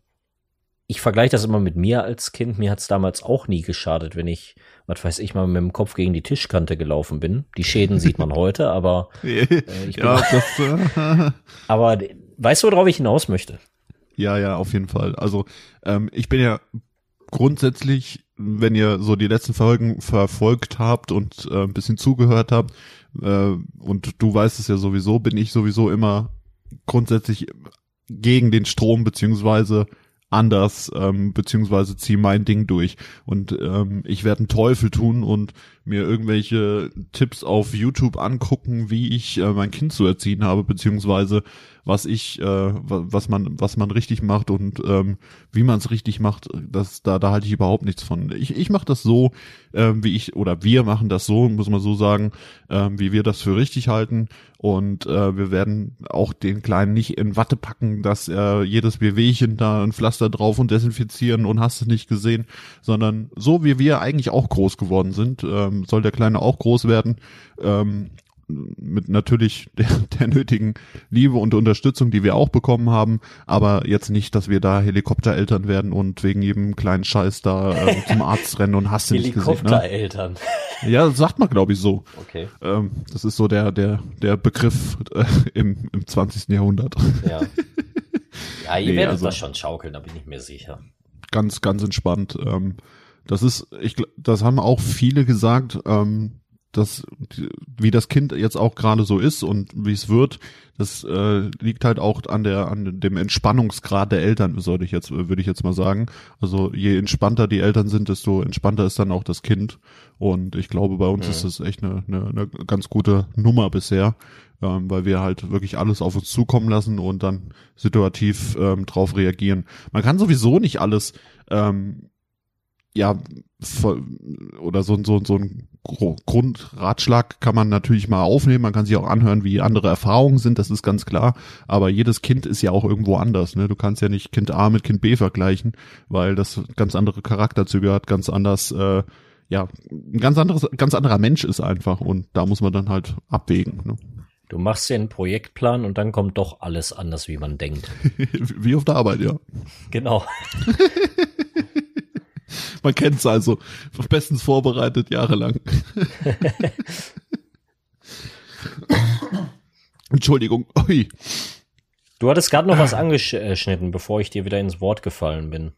ich vergleiche das immer mit mir als Kind. Mir hat es damals auch nie geschadet, wenn ich, was weiß ich, mal mit dem Kopf gegen die Tischkante gelaufen bin. Die Schäden sieht man heute, aber, ich bin- ja, das, äh, aber weißt du, worauf ich hinaus möchte? ja, ja, auf jeden Fall. Also ähm, ich bin ja grundsätzlich, wenn ihr so die letzten Folgen verfolgt habt und äh, ein bisschen zugehört habt, äh, und du weißt es ja sowieso, bin ich sowieso immer grundsätzlich gegen den Strom beziehungsweise anders, ähm, beziehungsweise ziehe mein Ding durch. Und ähm, ich werde einen Teufel tun und mir irgendwelche Tipps auf YouTube angucken, wie ich äh, mein Kind zu erziehen habe, beziehungsweise was ich, äh, wa- was man, was man richtig macht und ähm, wie man es richtig macht, das, da, da halte ich überhaupt nichts von. Ich, ich mache das so, ähm, wie ich, oder wir machen das so, muss man so sagen, ähm, wie wir das für richtig halten. Und äh, wir werden auch den Kleinen nicht in Watte packen, dass er jedes Wehwehchen da ein Pflaster drauf und desinfizieren und hast es nicht gesehen, sondern so wie wir eigentlich auch groß geworden sind, ähm, soll der Kleine auch groß werden. Ähm, mit natürlich der, der nötigen Liebe und Unterstützung, die wir auch bekommen haben, aber jetzt nicht, dass wir da Helikoptereltern werden und wegen jedem kleinen Scheiß da ähm, zum Arzt rennen und hast du nicht gesehen. Ne? Helikoptereltern. Ja, das sagt man glaube ich so. Okay, Ähm, das ist so der der der Begriff äh, im im 20. Jahrhundert. ja. Ja, ihr Nee, werdet also- das schon schaukeln, da bin ich mir sicher. ganz, ganz entspannt. Ähm, das ist, ich, das haben auch viele gesagt, ähm, die- wie das Kind jetzt auch gerade so ist und wie es wird, das äh, liegt halt auch an der an dem Entspannungsgrad der Eltern, sollte ich jetzt würde ich jetzt mal sagen. Also je entspannter die Eltern sind, desto entspannter ist dann auch das Kind. Und ich glaube, bei uns Mhm. ist das echt eine, eine, eine ganz gute Nummer bisher, ähm, weil wir halt wirklich alles auf uns zukommen lassen und dann situativ ähm, drauf reagieren. Man kann sowieso nicht alles ähm, ja, oder so, so, so ein Grundratschlag kann man natürlich mal aufnehmen. Man kann sich auch anhören, wie andere Erfahrungen sind, das ist ganz klar. Aber jedes Kind ist ja auch irgendwo anders. Ne? Du kannst ja nicht Kind A mit Kind B vergleichen, weil das ganz andere Charakterzüge hat, ganz anders, äh, ja, ein ganz anderes, ganz anderer Mensch ist einfach. Und da muss man dann halt abwägen. Ne? Du machst dir einen Projektplan und dann kommt doch alles anders, wie man denkt. wie auf der Arbeit, ja. Genau. Man kennt's also. Bestens vorbereitet, jahrelang. Entschuldigung. Ui. Du hattest gerade noch was angeschnitten, bevor ich dir wieder ins Wort gefallen bin.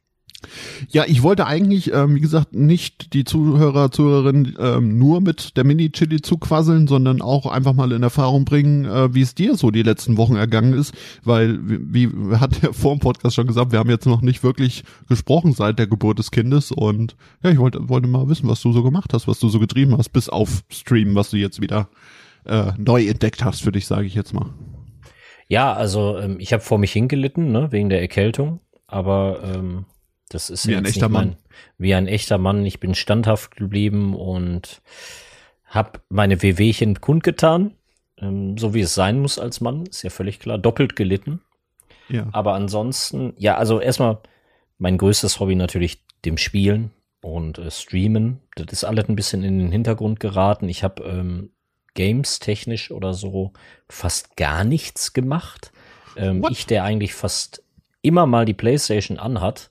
Ja, ich wollte eigentlich, ähm, wie gesagt, nicht die Zuhörer, Zuhörerinnen ähm, nur mit der Mini-Chili zuquasseln, sondern auch einfach mal in Erfahrung bringen, äh, wie es dir so die letzten Wochen ergangen ist, weil, wie, wie hat der vor dem Podcast schon gesagt, wir haben jetzt noch nicht wirklich gesprochen seit der Geburt des Kindes. Und ja, ich wollte, wollte mal wissen, was du so gemacht hast, was du so getrieben hast, bis auf Stream, was du jetzt wieder äh, neu entdeckt hast für dich, sage ich jetzt mal. Ja, also ähm, ich habe vor mich hingelitten, ne, wegen der Erkältung, aber ähm, das ist Wie ein echter nicht mein, Mann. Wie ein echter Mann. Ich bin standhaft geblieben und habe meine Wehwehchen kundgetan, ähm, so wie es sein muss als Mann, ist ja völlig klar. Doppelt gelitten. Ja. Aber ansonsten, ja, also erstmal mein größtes Hobby natürlich dem Spielen und äh, Streamen. Das ist alles ein bisschen in den Hintergrund geraten. Ich habe ähm, Games technisch oder so fast gar nichts gemacht. Ähm, ich, der eigentlich fast immer mal die Playstation anhat,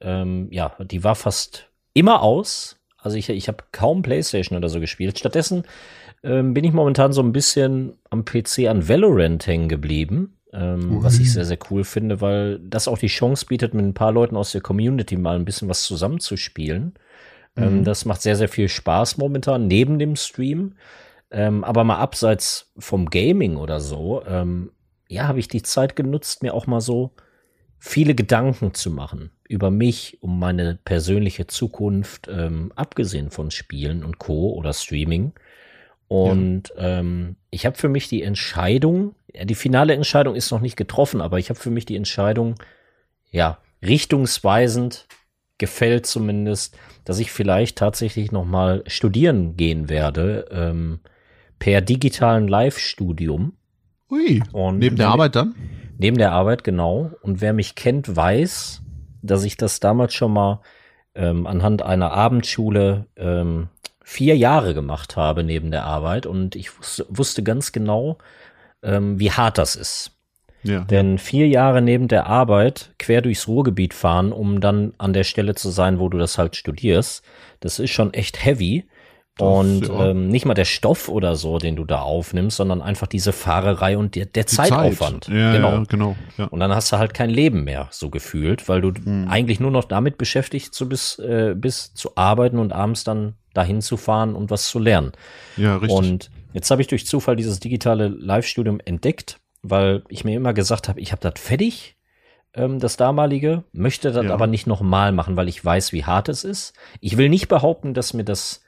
ähm, ja, die war fast immer aus. Also ich, ich habe kaum Playstation oder so gespielt. Stattdessen ähm, bin ich momentan so ein bisschen am PC an Valorant hängen geblieben. Ähm, was ich sehr, sehr cool finde, weil das auch die Chance bietet, mit ein paar Leuten aus der Community mal ein bisschen was zusammenzuspielen. Ähm, das macht sehr, sehr viel Spaß momentan neben dem Stream. Ähm, aber mal abseits vom Gaming oder so, ähm, ja, habe ich die Zeit genutzt, mir auch mal so viele Gedanken zu machen über mich, um meine persönliche Zukunft, ähm, abgesehen von Spielen und Co. oder Streaming. Und ähm, ich habe für mich die Entscheidung, ja, die finale Entscheidung ist noch nicht getroffen, aber ich habe für mich die Entscheidung, ja, richtungsweisend gefällt zumindest, dass ich vielleicht tatsächlich noch mal studieren gehen werde ähm, per digitalen Live-Studium. Ui. Und Neben der Arbeit dann? Neben der Arbeit, genau. Und wer mich kennt, weiß, dass ich das damals schon mal ähm, anhand einer Abendschule ähm, vier Jahre gemacht habe neben der Arbeit. Und ich wusste, wusste ganz genau, ähm, wie hart das ist. Ja. Denn vier Jahre neben der Arbeit quer durchs Ruhrgebiet fahren, um dann an der Stelle zu sein, wo du das halt studierst, das ist schon echt heavy. Und ja. ähm, nicht mal der Stoff oder so, den du da aufnimmst, sondern einfach diese Fahrerei und der, der Zeitaufwand. Zeit. Ja, genau. ja, genau. Ja. Und dann hast du halt kein Leben mehr, so gefühlt, weil du eigentlich nur noch damit beschäftigt so bist, äh, bist zu arbeiten und abends dann dahin zu fahren und was zu lernen. ja, richtig. Und jetzt habe ich durch Zufall dieses digitale Live-Studium entdeckt, weil ich mir immer gesagt habe, ich habe das fertig, ähm, das damalige, möchte das Ja. aber nicht nochmal machen, weil ich weiß, wie hart es ist. Ich will nicht behaupten, dass mir das,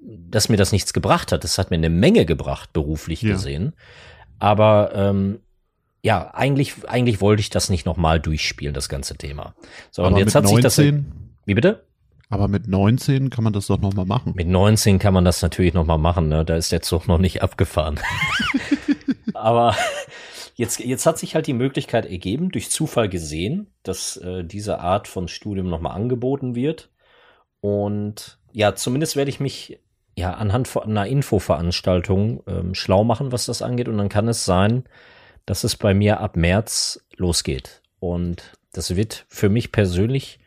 dass mir das nichts gebracht hat. Es hat mir eine Menge gebracht, beruflich Ja. gesehen. Aber ähm, ja, eigentlich, eigentlich wollte ich das nicht nochmal durchspielen, das ganze Thema. So, aber und jetzt mit hat sich das. 19, Wie bitte? aber mit 19 kann man das doch noch mal machen. Mit 19 kann man das natürlich noch mal machen, ne? Da ist der Zug noch nicht abgefahren. Aber jetzt, jetzt hat sich halt die Möglichkeit ergeben, durch Zufall gesehen, dass äh, diese Art von Studium noch mal angeboten wird. Und ja, zumindest werde ich mich ja anhand von einer Infoveranstaltung ähm, schlau machen, was das angeht. Und dann kann es sein, dass es bei mir ab März losgeht. Und das wird für mich persönlich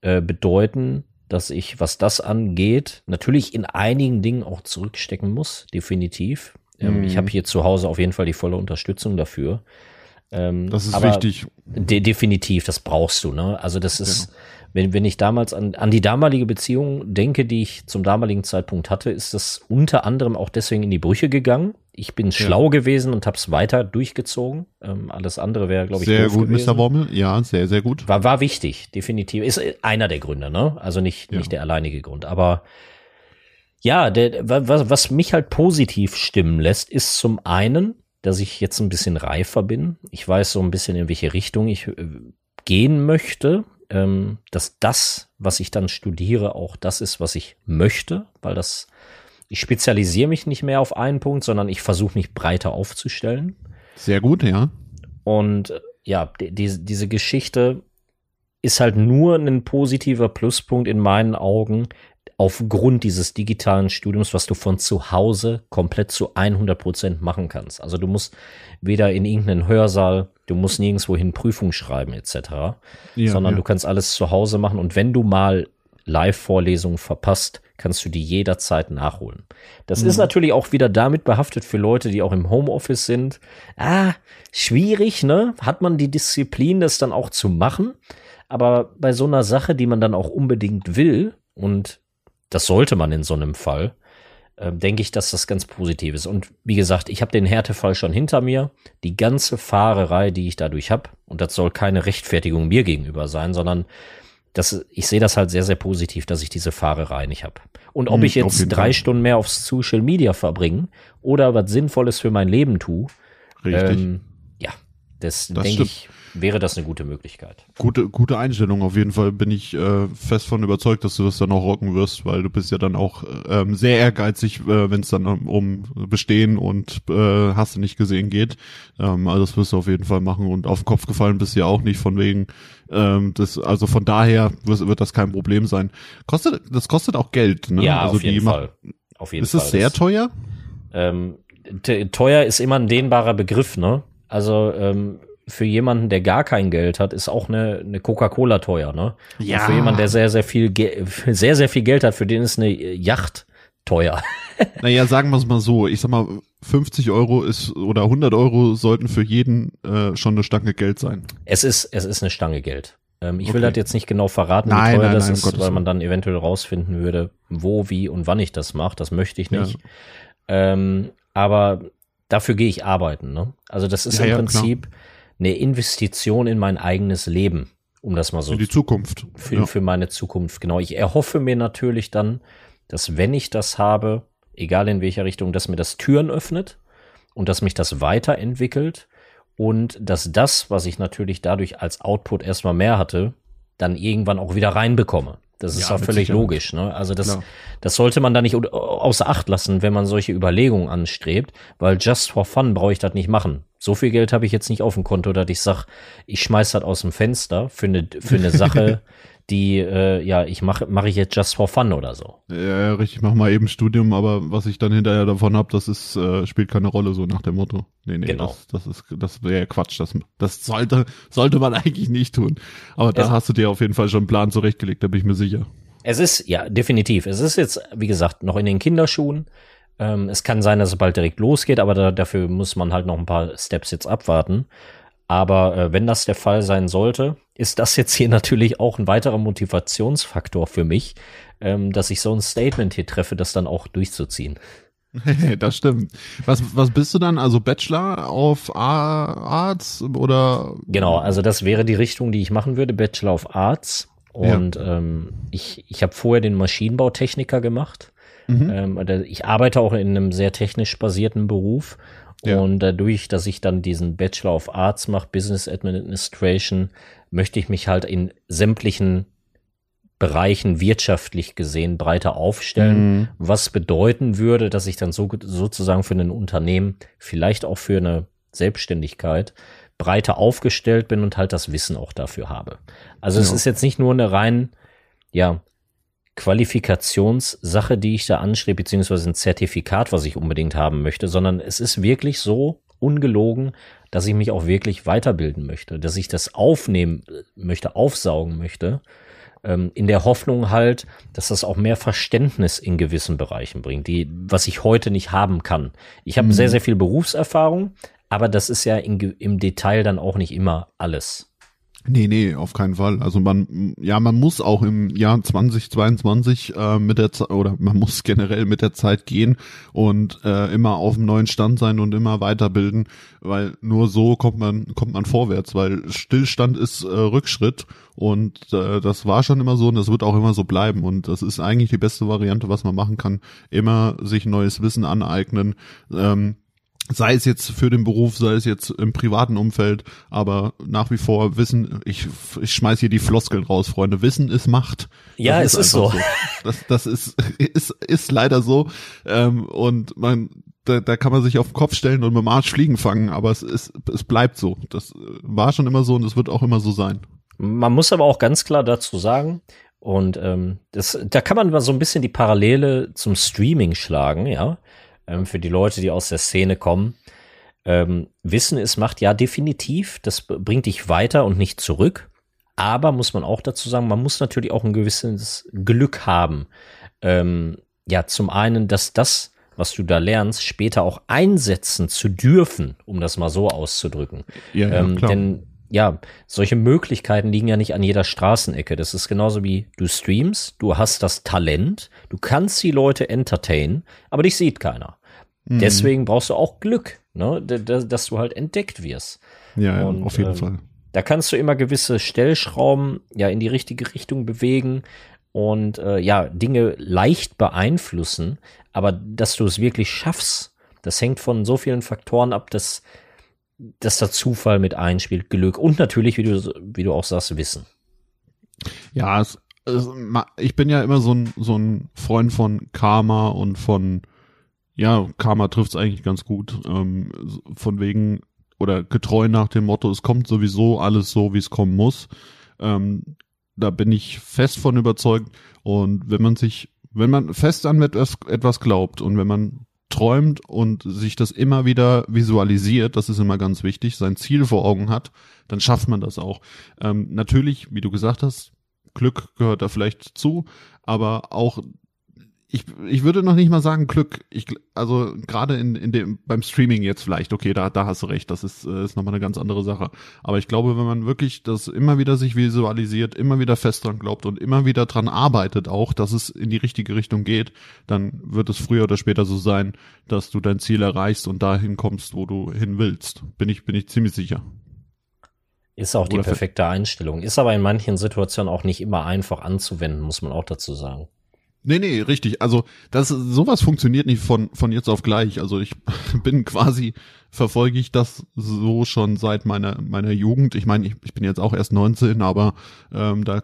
äh, bedeuten, dass ich, was das angeht, natürlich in einigen Dingen auch zurückstecken muss, definitiv. Ähm, Mhm. Ich habe hier zu Hause auf jeden Fall die volle Unterstützung dafür. Ähm, Das ist wichtig. De definitiv, das brauchst du, ne? Also das ist, wenn, wenn ich damals an, an die damalige Beziehung denke, die ich zum damaligen Zeitpunkt hatte, ist das unter anderem auch deswegen in die Brüche gegangen. Ich bin schlau gewesen und habe es weiter durchgezogen. Ähm, alles andere wäre, glaube ich, Sehr gut, gewesen. Mr. Wormel. Ja, sehr, sehr gut. War, war wichtig, definitiv. Ist äh, einer der Gründe, ne? Also nicht, Ja. nicht der alleinige Grund. Aber ja, der, wa- was, was mich halt positiv stimmen lässt, ist zum einen, dass ich jetzt ein bisschen reifer bin. Ich weiß so ein bisschen, in welche Richtung ich äh, gehen möchte. Ähm, dass das, was ich dann studiere, auch das ist, was ich möchte, weil das, ich spezialisiere mich nicht mehr auf einen Punkt, sondern ich versuche mich breiter aufzustellen. Sehr gut, ja. Und äh, ja, die, diese, diese Geschichte ist halt nur ein positiver Pluspunkt in meinen Augen aufgrund dieses digitalen Studiums, was du von zu Hause komplett zu 100 Prozent machen kannst. Also du musst weder in irgendeinen Hörsaal, du musst nirgendwo hin Prüfung schreiben etc., ja sondern ja. du kannst alles zu Hause machen und wenn du mal Live-Vorlesungen verpasst, kannst du die jederzeit nachholen. Das Mhm. ist natürlich auch wieder damit behaftet für Leute, die auch im Homeoffice sind. Ah, schwierig, ne? Hat man die Disziplin, das dann auch zu machen? Aber bei so einer Sache, die man dann auch unbedingt will, und das sollte man in so einem Fall, äh, denke ich, dass das ganz positiv ist. Und wie gesagt, ich habe den Härtefall schon hinter mir. Die ganze Fahrerei, die ich dadurch habe, und das soll keine Rechtfertigung mir gegenüber sein, sondern das, ich sehe das halt sehr, sehr positiv, dass ich diese Fahrerei nicht habe. Und ob Hm, ich auf jetzt drei Fall. Stunden mehr aufs Social Media verbringe oder was Sinnvolles für mein Leben tue, Richtig. ähm, das, Das denke ich, wäre das eine gute Möglichkeit. Gute, gute Einstellung. Auf jeden Fall bin ich äh, fest von überzeugt, dass du das dann auch rocken wirst, weil du bist ja dann auch ähm, sehr ehrgeizig, äh, wenn es dann um, um Bestehen und äh, hast du nicht gesehen geht. Ähm, also das wirst du auf jeden Fall machen und auf den Kopf gefallen bist du ja auch nicht von wegen. Ähm, das, also von daher wird, wird das kein Problem sein. Kostet, das kostet auch Geld, ne? Ja, also auf jeden Fall. Auf jeden Ist Fall. es sehr Das- teuer? Ähm, te- teuer ist immer ein dehnbarer Begriff, ne? Also ähm, für jemanden, der gar kein Geld hat, ist auch eine, eine Coca-Cola teuer, ne? Ja. Und für jemanden, der sehr, sehr viel, Ge sehr, sehr viel Geld hat, für den ist eine Yacht teuer. Naja, sagen wir es mal so. Ich sag mal, 50 Euro ist oder 100 Euro sollten für jeden äh, schon eine Stange Geld sein. Es ist, es ist eine Stange Geld. Ähm, ich will Okay. das jetzt nicht genau verraten, Nein, wie teuer nein, das nein, ist, Gottes weil man dann eventuell rausfinden würde, wo, wie und wann ich das mache. Das möchte ich Ja. nicht. Ähm, aber dafür gehe ich arbeiten. Ne? Also das ist Ja, im ja, Prinzip eine Investition in mein eigenes Leben, um das mal so Für die Zukunft. für, ja. für meine Zukunft. Genau. Ich erhoffe mir natürlich dann, dass wenn ich das habe, egal in welcher Richtung, dass mir das Türen öffnet und dass mich das weiterentwickelt und dass das, was ich natürlich dadurch als Output erstmal mehr hatte, dann irgendwann auch wieder reinbekomme. Das ist Ja, auch völlig logisch. Ne? Also das, Klar. das sollte man da nicht au- außer Acht lassen, wenn man solche Überlegungen anstrebt, weil just for fun brauche ich das nicht machen. So viel Geld habe ich jetzt nicht auf dem Konto, dass ich sag, ich schmeiß das aus dem Fenster für eine, für eine Sache, die, äh, ja, ich mache mache ich jetzt just for fun oder so. Ja, ja, richtig, mach mal eben Studium, aber was ich dann hinterher davon hab, das ist, äh, spielt keine Rolle, so nach dem Motto. Nee, nee, Genau. das, das ist, das wäre ja Quatsch. Das, das sollte, sollte man eigentlich nicht tun. Aber da Es- hast du dir auf jeden Fall schon einen Plan zurechtgelegt, da bin ich mir sicher. Es ist, ja, definitiv. Es ist jetzt, wie gesagt, noch in den Kinderschuhen. Ähm, es kann sein, dass es bald direkt losgeht, aber da, dafür muss man halt noch ein paar Steps jetzt abwarten. Aber äh, wenn das der Fall sein sollte, ist das jetzt hier natürlich auch ein weiterer Motivationsfaktor für mich, ähm, dass ich so ein Statement hier treffe, das dann auch durchzuziehen. das stimmt. Was, was bist du dann? Also Bachelor auf A Arts oder? Genau, also das wäre die Richtung, die ich machen würde, Bachelor of Arts. Und ähm, ich, ich habe vorher den Maschinenbautechniker gemacht. Mhm. Ähm, ich arbeite auch in einem sehr technisch basierten Beruf. Ja. Und dadurch, dass ich dann diesen Bachelor of Arts mache, Business Administration, möchte ich mich halt in sämtlichen Bereichen wirtschaftlich gesehen breiter aufstellen, Mhm. was bedeuten würde, dass ich dann so, sozusagen für ein Unternehmen, vielleicht auch für eine Selbstständigkeit, breiter aufgestellt bin und halt das Wissen auch dafür habe. Also es Ja. ist jetzt nicht nur eine rein, ja, Qualifikationssache, die ich da anstrebe, beziehungsweise ein Zertifikat, was ich unbedingt haben möchte, sondern es ist wirklich so ungelogen, dass ich mich auch wirklich weiterbilden möchte, dass ich das aufnehmen äh, möchte, aufsaugen möchte, ähm, in der Hoffnung halt, dass das auch mehr Verständnis in gewissen Bereichen bringt, die, was ich heute nicht haben kann. Ich habe Mhm. sehr, sehr viel Berufserfahrung, aber das ist ja in, im Detail dann auch nicht immer alles. Nee, nee, auf keinen Fall. Also man, ja, man muss auch im Jahr 2022 äh, mit der Zeit, oder man muss generell mit der Zeit gehen und äh, immer auf dem neuen Stand sein und immer weiterbilden, weil nur so kommt man, kommt man vorwärts, weil Stillstand ist äh, Rückschritt und äh, das war schon immer so und das wird auch immer so bleiben und das ist eigentlich die beste Variante, was man machen kann. Immer sich neues Wissen aneignen, ähm, sei es jetzt für den Beruf, sei es jetzt im privaten Umfeld, aber nach wie vor Wissen, ich, ich schmeiß hier die Floskeln raus, Freunde, Wissen ist Macht. Ja, Das es ist einfach so. Das, das ist, ist, ist leider so ähm, und man, da, da kann man sich auf den Kopf stellen und mit dem Arsch Fliegen fangen, aber es ist, es bleibt so. Das war schon immer so und es wird auch immer so sein. Man muss aber auch ganz klar dazu sagen, und ähm, das, da kann man mal so ein bisschen die Parallele zum Streaming schlagen, ja, ähm, für die Leute, die aus der Szene kommen. Ähm, Wissen ist Macht, ja, definitiv. Das bringt dich weiter und nicht zurück. Aber muss man auch dazu sagen, man muss natürlich auch ein gewisses Glück haben. Ähm, ja, zum einen, dass das, was du da lernst, später auch einsetzen zu dürfen, um das mal so auszudrücken. Ja, ja, ähm, klar. denn ja, solche Möglichkeiten liegen ja nicht an jeder Straßenecke. Das ist genauso wie du streamst, du hast das Talent, du kannst die Leute entertainen, aber dich sieht keiner. Mhm. Deswegen brauchst du auch Glück, ne, dass du halt entdeckt wirst. ja, ja, und, auf jeden ähm, Fall. Da kannst du immer gewisse Stellschrauben ja in die richtige Richtung bewegen und äh, ja Dinge leicht beeinflussen, aber dass du es wirklich schaffst, das hängt von so vielen Faktoren ab, dass dass der Zufall mit einspielt, Glück und natürlich, wie du, wie du auch sagst, Wissen. Ja, es, es, ich bin ja immer so ein, so ein Freund von Karma und von, ja, Karma trifft's eigentlich ganz gut, ähm, von wegen, oder getreu nach dem Motto, es kommt sowieso alles so, wie es kommen muss. Ähm, da bin ich fest von überzeugt. Und wenn man sich, wenn man fest an etwas glaubt und wenn man träumt und sich das immer wieder visualisiert, das ist immer ganz wichtig, sein Ziel vor Augen hat, dann schafft man das auch. Ähm, natürlich, wie du gesagt hast, Glück gehört da vielleicht zu, aber auch ich, ich würde noch nicht mal sagen Glück. Ich, also gerade in, in dem beim Streaming jetzt vielleicht, okay, da, da hast du recht, das ist, äh, ist nochmal eine ganz andere Sache. Aber ich glaube, wenn man wirklich das immer wieder sich visualisiert, immer wieder fest dran glaubt und immer wieder dran arbeitet auch, dass es in die richtige Richtung geht, dann wird es früher oder später so sein, dass du dein Ziel erreichst und dahin kommst, wo du hin willst. Bin ich, bin ich ziemlich sicher. Ist auch die perfekte Einstellung. Ist aber in manchen Situationen auch nicht immer einfach anzuwenden, muss man auch dazu sagen. Nee, nee, richtig. Also das sowas funktioniert nicht von von jetzt auf gleich. Also ich bin quasi verfolge ich das so schon seit meiner meiner Jugend. Ich meine, ich, ich bin jetzt auch erst 19, aber ähm, da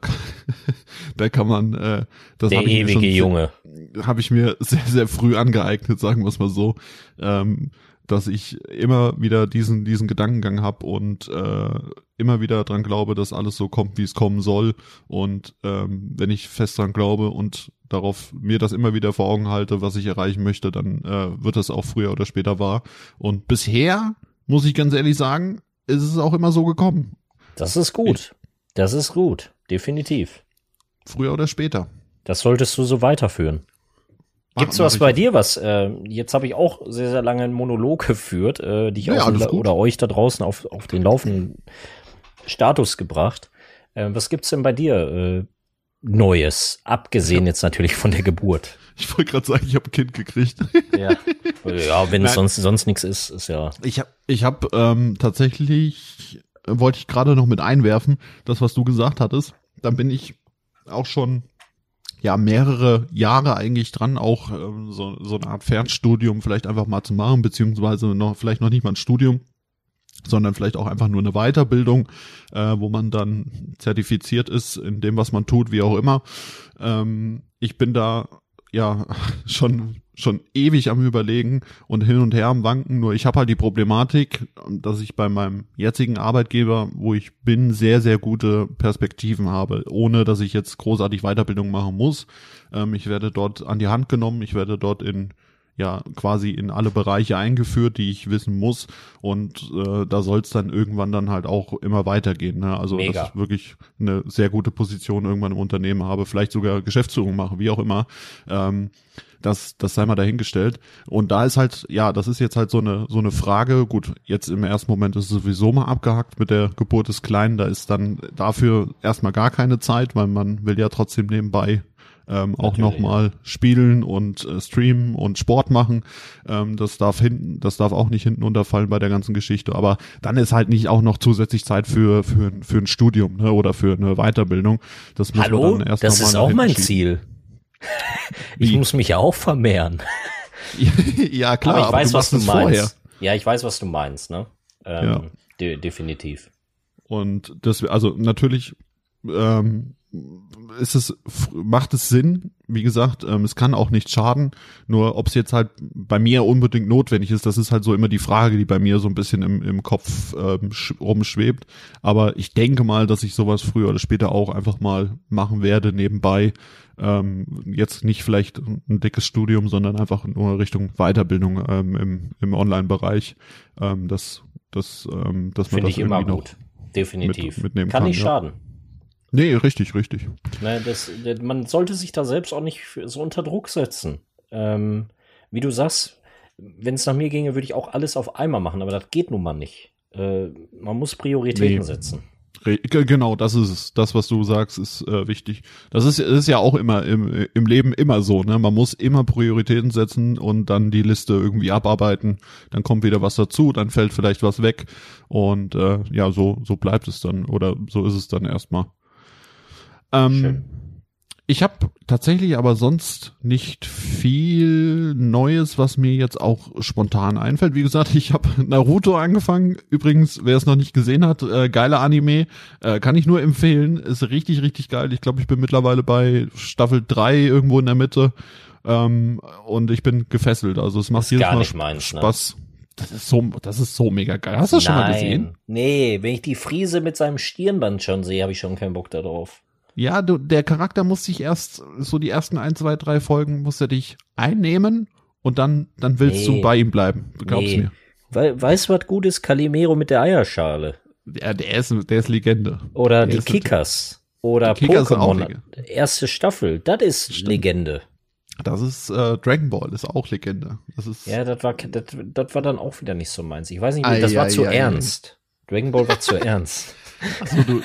da kann man äh, das der ewige schon, Junge habe ich mir sehr sehr früh angeeignet, sagen wir es mal so. Ähm, dass ich immer wieder diesen diesen Gedankengang habe und äh, immer wieder dran glaube, dass alles so kommt, wie es kommen soll. Und ähm, wenn ich fest dran glaube und darauf mir das immer wieder vor Augen halte, was ich erreichen möchte, dann äh, wird das auch früher oder später wahr. Und bisher, muss ich ganz ehrlich sagen, ist es auch immer so gekommen. Das ist gut. Das ist gut. Definitiv. Früher oder später. Das solltest du so weiterführen. Gibt's was bei dir, was äh, jetzt habe ich auch sehr sehr lange einen Monolog geführt, äh, die ich ja, auch oder euch da draußen auf auf den laufenden Status gebracht. Äh, was gibt's denn bei dir äh, Neues, abgesehen jetzt natürlich von der Geburt? Ich wollte gerade sagen, ich habe ein Kind gekriegt. Ja, ja wenn es sonst sonst nichts ist, ist ja. Ich habe ich hab, ähm, tatsächlich wollte ich gerade noch mit einwerfen, das was du gesagt hattest. Dann bin ich auch schon ja mehrere Jahre eigentlich dran, auch ähm, so, so eine Art Fernstudium vielleicht einfach mal zu machen, beziehungsweise noch vielleicht noch nicht mal ein Studium, sondern vielleicht auch einfach nur eine Weiterbildung, äh, wo man dann zertifiziert ist in dem, was man tut, wie auch immer. Ähm, ich bin da ja schon schon ewig am überlegen und hin und her am wanken. Nur ich habe halt die Problematik, dass ich bei meinem jetzigen Arbeitgeber, wo ich bin, sehr sehr gute Perspektiven habe, ohne dass ich jetzt großartig Weiterbildung machen muss. Ähm, ich werde dort an die Hand genommen, ich werde dort in ja quasi in alle Bereiche eingeführt, die ich wissen muss. Und äh, da soll es dann irgendwann dann halt auch immer weitergehen. Ne? Also Mega. dass ich wirklich eine sehr gute Position irgendwann im Unternehmen habe, vielleicht sogar Geschäftsführung mache, wie auch immer. Ähm, das, das sei mal dahingestellt. Und da ist halt, ja, das ist jetzt halt so eine, so eine Frage. Gut, jetzt im ersten Moment ist es sowieso mal abgehackt mit der Geburt des Kleinen. Da ist dann dafür erstmal gar keine Zeit, weil man will ja trotzdem nebenbei ähm, auch nochmal spielen und äh, streamen und Sport machen. Ähm, das darf hinten, das darf auch nicht hinten unterfallen bei der ganzen Geschichte. Aber dann ist halt nicht auch noch zusätzlich Zeit für für, für ein Studium ne, oder für eine Weiterbildung. Das muss Hallo, dann erst das ist auch mein Ziel. ich muss mich ja auch vermehren. ja klar, aber ich weiß, du was du meinst. Vorher. Ja, ich weiß, was du meinst. Ne? Ähm, ja. De definitiv. Und das, also natürlich ähm, ist es, macht es Sinn. Wie gesagt, ähm, es kann auch nicht schaden. Nur ob es jetzt halt bei mir unbedingt notwendig ist, das ist halt so immer die Frage, die bei mir so ein bisschen im, im Kopf ähm, rumschwebt. Aber ich denke mal, dass ich sowas früher oder später auch einfach mal machen werde nebenbei. Ähm, jetzt nicht vielleicht ein dickes Studium, sondern einfach nur Richtung Weiterbildung ähm, im, im Online-Bereich. Ähm, das, das, ähm, dass man Finde das ich immer gut. Definitiv. Mit, mitnehmen kann. Kann nicht ja. Nee, richtig, richtig. Ne, das, man sollte sich da selbst auch nicht so unter Druck setzen. Ähm, wie du sagst, wenn es nach mir ginge, würde ich auch alles auf einmal machen, aber das geht nun mal nicht. Äh, man muss Prioritäten nee. setzen. Genau, das ist es. Das, was du sagst, ist äh, wichtig. Das ist, ist ja auch immer im, im Leben immer so. Ne? Man muss immer Prioritäten setzen und dann die Liste irgendwie abarbeiten. Dann kommt wieder was dazu, dann fällt vielleicht was weg und äh, ja, so so bleibt es dann oder so ist es dann erstmal. Ähm, Ich habe tatsächlich aber sonst nicht viel Neues, was mir jetzt auch spontan einfällt. Wie gesagt, ich habe Naruto angefangen. Übrigens, wer es noch nicht gesehen hat, äh, geiler Anime, äh, kann ich nur empfehlen. Ist richtig, richtig geil. Ich glaube, ich bin mittlerweile bei Staffel 3 irgendwo in der Mitte. Ähm, und ich bin gefesselt. Also es macht jedes Mal meins, ne? Spaß. Das ist so, das ist so mega geil. Hast du das schon mal gesehen? Nee, wenn ich die Friese mit seinem Stirnband schon sehe, habe ich schon keinen Bock darauf. Ja, du, der Charakter muss sich erst, so die ersten ein, zwei, drei Folgen, muss er dich einnehmen und dann, dann willst Nee. du bei ihm bleiben. Glaub's Nee. mir. We weißt du, was gut ist? Calimero mit der Eierschale. Der, der ist, der ist Legende. Oder Der die Kickers. Oder Die Kickers Pokémon. Erste Staffel. Das ist Legende. Das ist äh, Dragon Ball, ist auch Legende. Das ist Ja, das war, das, das war dann auch wieder nicht so meins. Ich weiß nicht, das war ei, zu ei. ernst. Dragon Ball war zu ernst. Achso, du.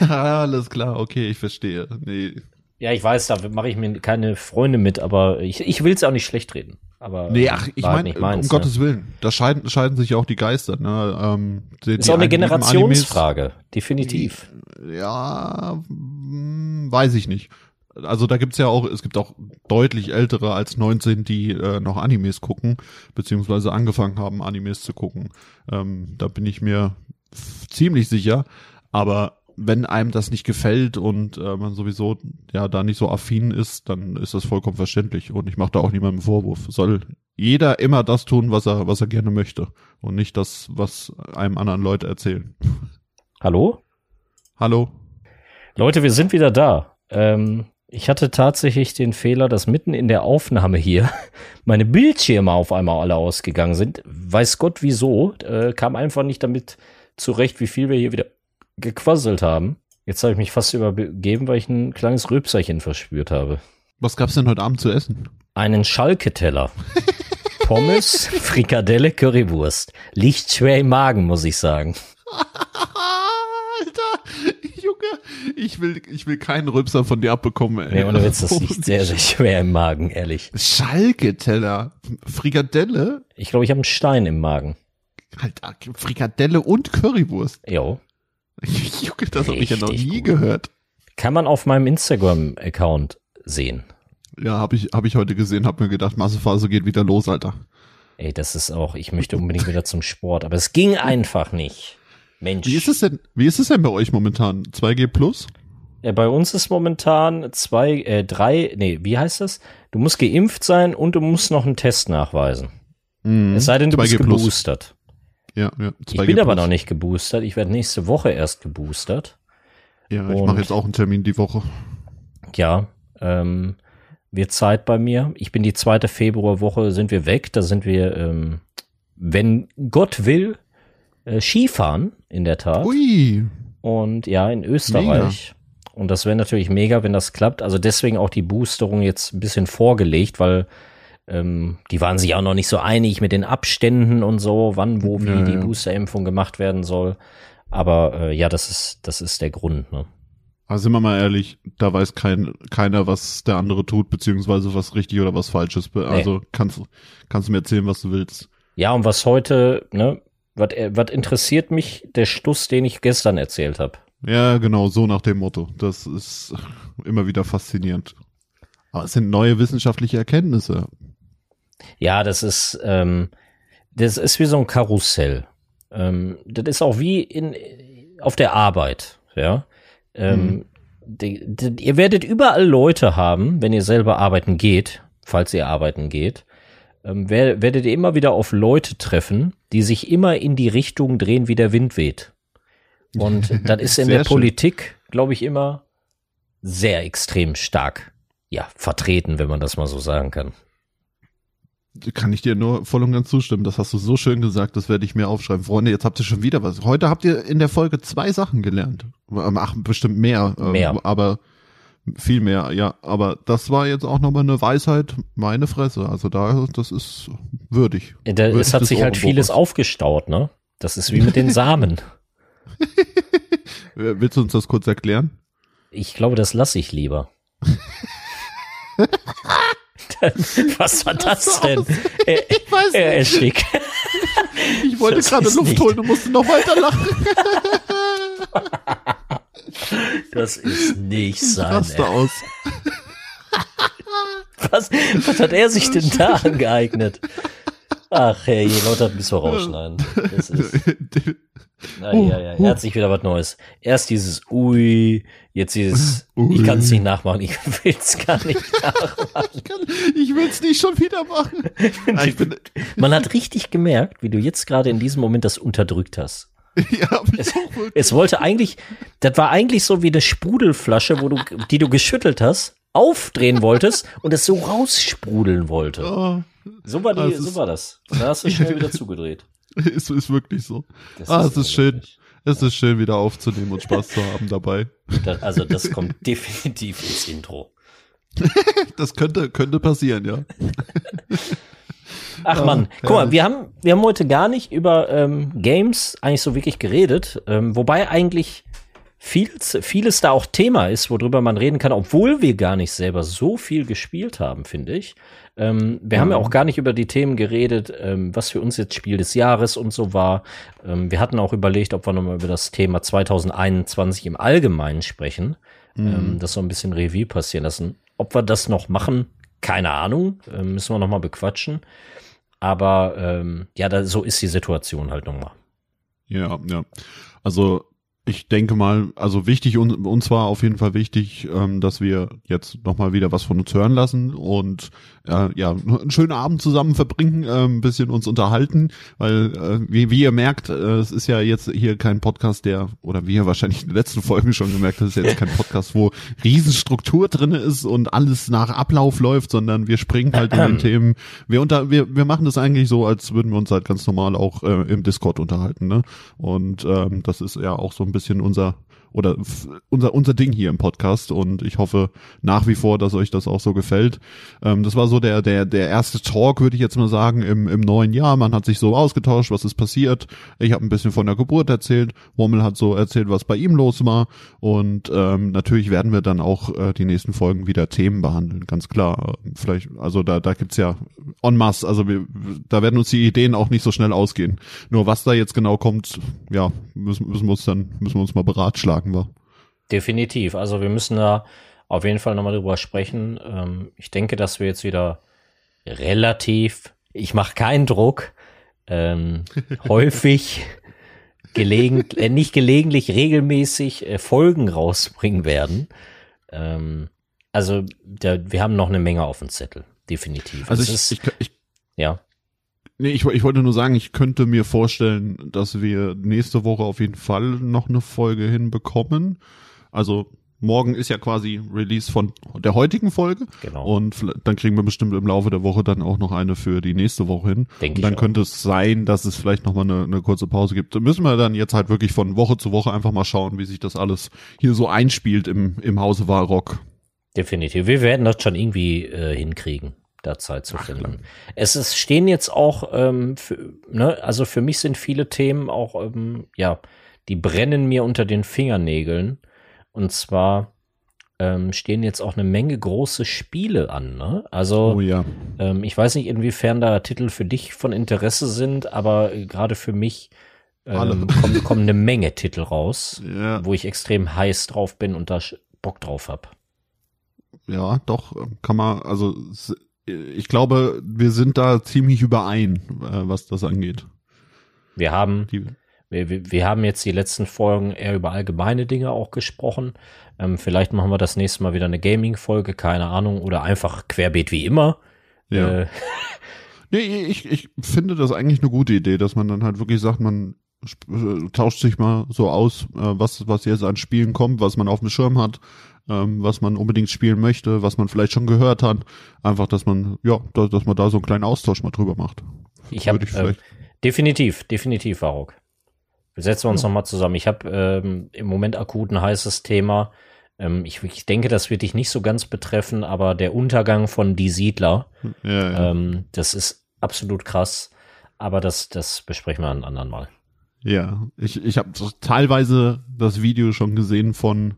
Alles klar, okay, ich verstehe. Nee, Ja, ich weiß, da mache ich mir keine Freunde mit, aber ich, ich will es auch nicht schlecht reden. Aber nee ach, ich halt meine, um ne? Gottes Willen, da scheiden, scheiden sich auch die Geister. Ne? Ähm, die, Ist die auch eine Generationsfrage, definitiv. Ja, hm, weiß ich nicht. Also da gibt's ja auch, es gibt auch deutlich ältere als 19, die äh, noch Animes gucken, beziehungsweise angefangen haben, Animes zu gucken. Ähm, da bin ich mir ziemlich sicher. Aber wenn einem das nicht gefällt und äh, man sowieso ja da nicht so affin ist, dann ist das vollkommen verständlich. Und ich mache da auch niemandem Vorwurf. Soll jeder immer das tun, was er, was er gerne möchte. Und nicht das, was einem anderen Leute erzählen. Hallo? Hallo? Leute, wir sind wieder da. Ähm, ich hatte tatsächlich den Fehler, dass mitten in der Aufnahme hier meine Bildschirme auf einmal alle ausgegangen sind. Weiß Gott wieso. Äh, kam einfach nicht damit zurecht, wie viel wir hier wieder gequasselt haben. Jetzt habe ich mich fast übergeben, weil ich ein kleines Rülpserchen verspürt habe. Was gab's denn heute Abend zu essen? Einen Schalke-Teller. Pommes, Frikadelle, Currywurst. Liegt schwer im Magen, muss ich sagen. Alter, Junge, ich will, ich will keinen Rübser von dir abbekommen, ey. Nee, ohne Witz, das liegt sehr, sehr schwer im Magen, ehrlich. Schalke-Teller, Frikadelle, Ich glaube, ich habe einen Stein im Magen. Alter, Frikadelle und Currywurst. Jo. Junge, das habe ich ja noch nie gut. gehört. Kann man auf meinem Instagram-Account sehen. Ja, habe ich, hab ich heute gesehen, hab mir gedacht, Massephase geht wieder los, Alter. Ey, das ist auch, ich möchte unbedingt wieder zum Sport, aber es ging einfach nicht. Mensch. Wie ist es denn, wie ist es denn bei euch momentan? 2G plus? Äh, Bei uns ist momentan zwei, äh, drei, nee, wie heißt das? Du musst geimpft sein und du musst noch einen Test nachweisen. Mhm. Es sei denn, du bist 2G plus. geboostert. Ja, ja. Ich 2G bin aber plus. noch nicht geboostert. Ich werde nächste Woche erst geboostert. Ja, ich mache jetzt auch einen Termin die Woche. Ja, ähm, wird Zeit bei mir. Ich bin die zweite Februarwoche, sind wir weg. Da sind wir, ähm, wenn Gott will, äh, Skifahren in der Tat. Ui. Und ja, in Österreich. Und das wäre natürlich mega, wenn das klappt. Also deswegen auch die Boosterung jetzt ein bisschen vorgelegt, weil ähm, die waren sich auch noch nicht so einig mit den Abständen und so, wann, wo, wie Ja, die. Boosterimpfung gemacht werden soll. Aber äh, ja, das ist, das ist der Grund. Ne? Also sind wir mal ehrlich, da weiß kein, keiner, was der andere tut, beziehungsweise was richtig oder was falsch ist. Also kannst, kannst du mir erzählen, was du willst. Ja, und was heute, ne, was was interessiert mich, der Schluss, den ich gestern erzählt habe. Ja, genau, so nach dem Motto. Das ist immer wieder faszinierend. Aber es sind neue wissenschaftliche Erkenntnisse. Ja, das ist, ähm, das ist wie so ein Karussell. Ähm, das ist auch wie in, auf der Arbeit, ja. Ähm, die, die, ihr werdet überall Leute haben, wenn ihr selber arbeiten geht, falls ihr arbeiten geht, ähm, wer, werdet ihr immer wieder auf Leute treffen, die sich immer in die Richtung drehen, wie der Wind weht. Und das ist in der schön. Politik, glaube ich, immer sehr extrem stark, ja, vertreten, wenn man das mal so sagen kann. Kann ich dir nur voll und ganz zustimmen. Das hast du so schön gesagt, das werde ich mir aufschreiben. Freunde, jetzt habt ihr schon wieder was. Heute habt ihr in der Folge zwei Sachen gelernt. Ähm, Ach, bestimmt mehr. ähm, Mehr. Aber viel mehr, ja. Aber das war jetzt auch nochmal eine Weisheit, meine Fresse. Also da, das ist würdig. Ja, Da, Würdig es hat sich halt vieles aufgestaut, ne? Das ist wie mit den Samen. Äh, Willst du uns das kurz erklären? Ich glaube, das lasse ich lieber. Was war das denn? Er, Ich weiß er erstickt. Ich wollte Das gerade Luft nicht- holen und musste noch weiter lachen. Das ist nicht Ich sein. raste aus. was, was hat er sich denn da angeeignet? Ach, hey, Leute, müssen wir rausschneiden. Das ist, na, ja, ja, er hat sich wieder was Neues. Erst dieses Ui, jetzt dieses, ich kann es nicht nachmachen, ich will es gar nicht nachmachen. Ich, kann, ich will es nicht schon wieder machen. Man hat richtig gemerkt, wie du jetzt gerade in diesem Moment das unterdrückt hast. ja, Es, es wollte eigentlich, das war eigentlich so wie eine Sprudelflasche, wo du, die du geschüttelt hast, aufdrehen wolltest und es so raussprudeln wollte. Oh, So war, die, Das so war das. Da hast du schnell wieder zugedreht. ist, ist wirklich so. Das ah, es ist schön. Es ist schön, wieder aufzunehmen und Spaß zu haben dabei. Das, also das kommt definitiv ins Intro. Das könnte, könnte passieren, ja. Ach man, guck mal, wir haben, wir haben heute gar nicht über ähm, Games eigentlich so wirklich geredet, ähm, wobei eigentlich vieles, vieles da auch Thema ist, worüber man reden kann, obwohl wir gar nicht selber so viel gespielt haben, finde ich. Ähm, wir haben ja auch gar nicht über die Themen geredet, ähm, was für uns jetzt Spiel des Jahres und so war. Ähm, wir hatten auch überlegt, ob wir nochmal über das Thema 2021 im Allgemeinen sprechen, ähm, das so ein bisschen Revue passieren lassen. Ob wir das noch machen, keine Ahnung, ähm, müssen wir nochmal bequatschen. Aber ähm, ja, da, so ist die Situation halt nun mal. Ja, ja. Also ich denke mal, also wichtig und uns war auf jeden Fall wichtig, ähm, dass wir jetzt nochmal wieder was von uns hören lassen und äh, ja, einen schönen Abend zusammen verbringen, äh, ein bisschen uns unterhalten, weil äh, wie, wie ihr merkt, äh, es ist ja jetzt hier kein Podcast, der, oder wie ihr wahrscheinlich in den letzten Folgen schon gemerkt habt, es ist jetzt kein Podcast, wo Riesenstruktur drinne ist und alles nach Ablauf läuft, sondern wir springen halt in den Themen. Wir unter, wir, wir machen das eigentlich so, als würden wir uns halt ganz normal auch äh, im Discord unterhalten, ne? Und ähm, das ist ja auch so ein bisschen unser oder unser unser Ding hier im Podcast und ich hoffe nach wie vor, dass euch das auch so gefällt. Ähm, das war so der der der erste Talk, würde ich jetzt mal sagen, im im neuen Jahr. Man hat sich so ausgetauscht, was ist passiert. Ich habe ein bisschen von der Geburt erzählt. Wommel hat so erzählt, was bei ihm los war und ähm, natürlich werden wir dann auch äh, die nächsten Folgen wieder Themen behandeln, ganz klar. Äh, Vielleicht also da da gibt's ja en masse, also wir, da werden uns die Ideen auch nicht so schnell ausgehen. Nur was da jetzt genau kommt, ja, müssen, müssen wir uns dann müssen wir uns mal beratschlagen, war. Definitiv. Also wir müssen da auf jeden Fall nochmal drüber sprechen. Ähm, ich denke, dass wir jetzt wieder relativ, ich mache keinen Druck, ähm, häufig, gelegentlich, äh, nicht gelegentlich, regelmäßig äh, Folgen rausbringen werden. Ähm, also da, wir haben noch eine Menge auf dem Zettel. Definitiv. Also ich, ist, ich, ich ja. Nee, ich, ich wollte nur sagen, ich könnte mir vorstellen, dass wir nächste Woche auf jeden Fall noch eine Folge hinbekommen. Also morgen ist ja quasi Release von der heutigen Folge. Genau. Und dann kriegen wir bestimmt im Laufe der Woche dann auch noch eine für die nächste Woche hin. Denke und dann ich auch. könnte es sein, dass es vielleicht noch mal eine, eine kurze Pause gibt. Da müssen wir dann jetzt halt wirklich von Woche zu Woche einfach mal schauen, wie sich das alles hier so einspielt im, im Hause Warrock. Definitiv. Wir werden das schon irgendwie äh, hinkriegen, da Zeit zu finden. Es ist, stehen jetzt auch, ähm, für, ne, also für mich sind viele Themen auch, ähm, ja, die brennen mir unter den Fingernägeln. Und zwar ähm, stehen jetzt auch eine Menge große Spiele an. Ne? Also Oh ja. ähm, ich weiß nicht, inwiefern da Titel für dich von Interesse sind, aber äh, gerade für mich ähm, kommen, kommen eine Menge Titel raus, Ja, wo ich extrem heiß drauf bin und da Bock drauf hab. ja, doch, kann man, also ich glaube, wir sind da ziemlich überein, äh, was das angeht. Wir haben Die, Wir, wir, haben jetzt die letzten Folgen eher über allgemeine Dinge auch gesprochen. Ähm, vielleicht machen wir das nächste Mal wieder eine Gaming-Folge, keine Ahnung, oder einfach querbeet wie immer. ja. Äh, Nee, ich, ich finde das eigentlich eine gute Idee, dass man dann halt wirklich sagt, man äh, tauscht sich mal so aus, äh, was, was jetzt an Spielen kommt, was man auf dem Schirm hat, ähm, was man unbedingt spielen möchte, was man vielleicht schon gehört hat. Einfach, dass man, ja, dass, dass man da so einen kleinen Austausch mal drüber macht. ich habe äh, definitiv, definitiv, Varuk. Wir setzen uns noch mal zusammen. Ich habe ähm, im Moment akut ein heißes Thema. Ähm, ich, ich denke, das wird dich nicht so ganz betreffen, aber der Untergang von Die Siedler, Ja, ja. ähm, das ist absolut krass. Aber das, das besprechen wir ein anderen Mal. ja. Ich, ich habe teilweise das Video schon gesehen von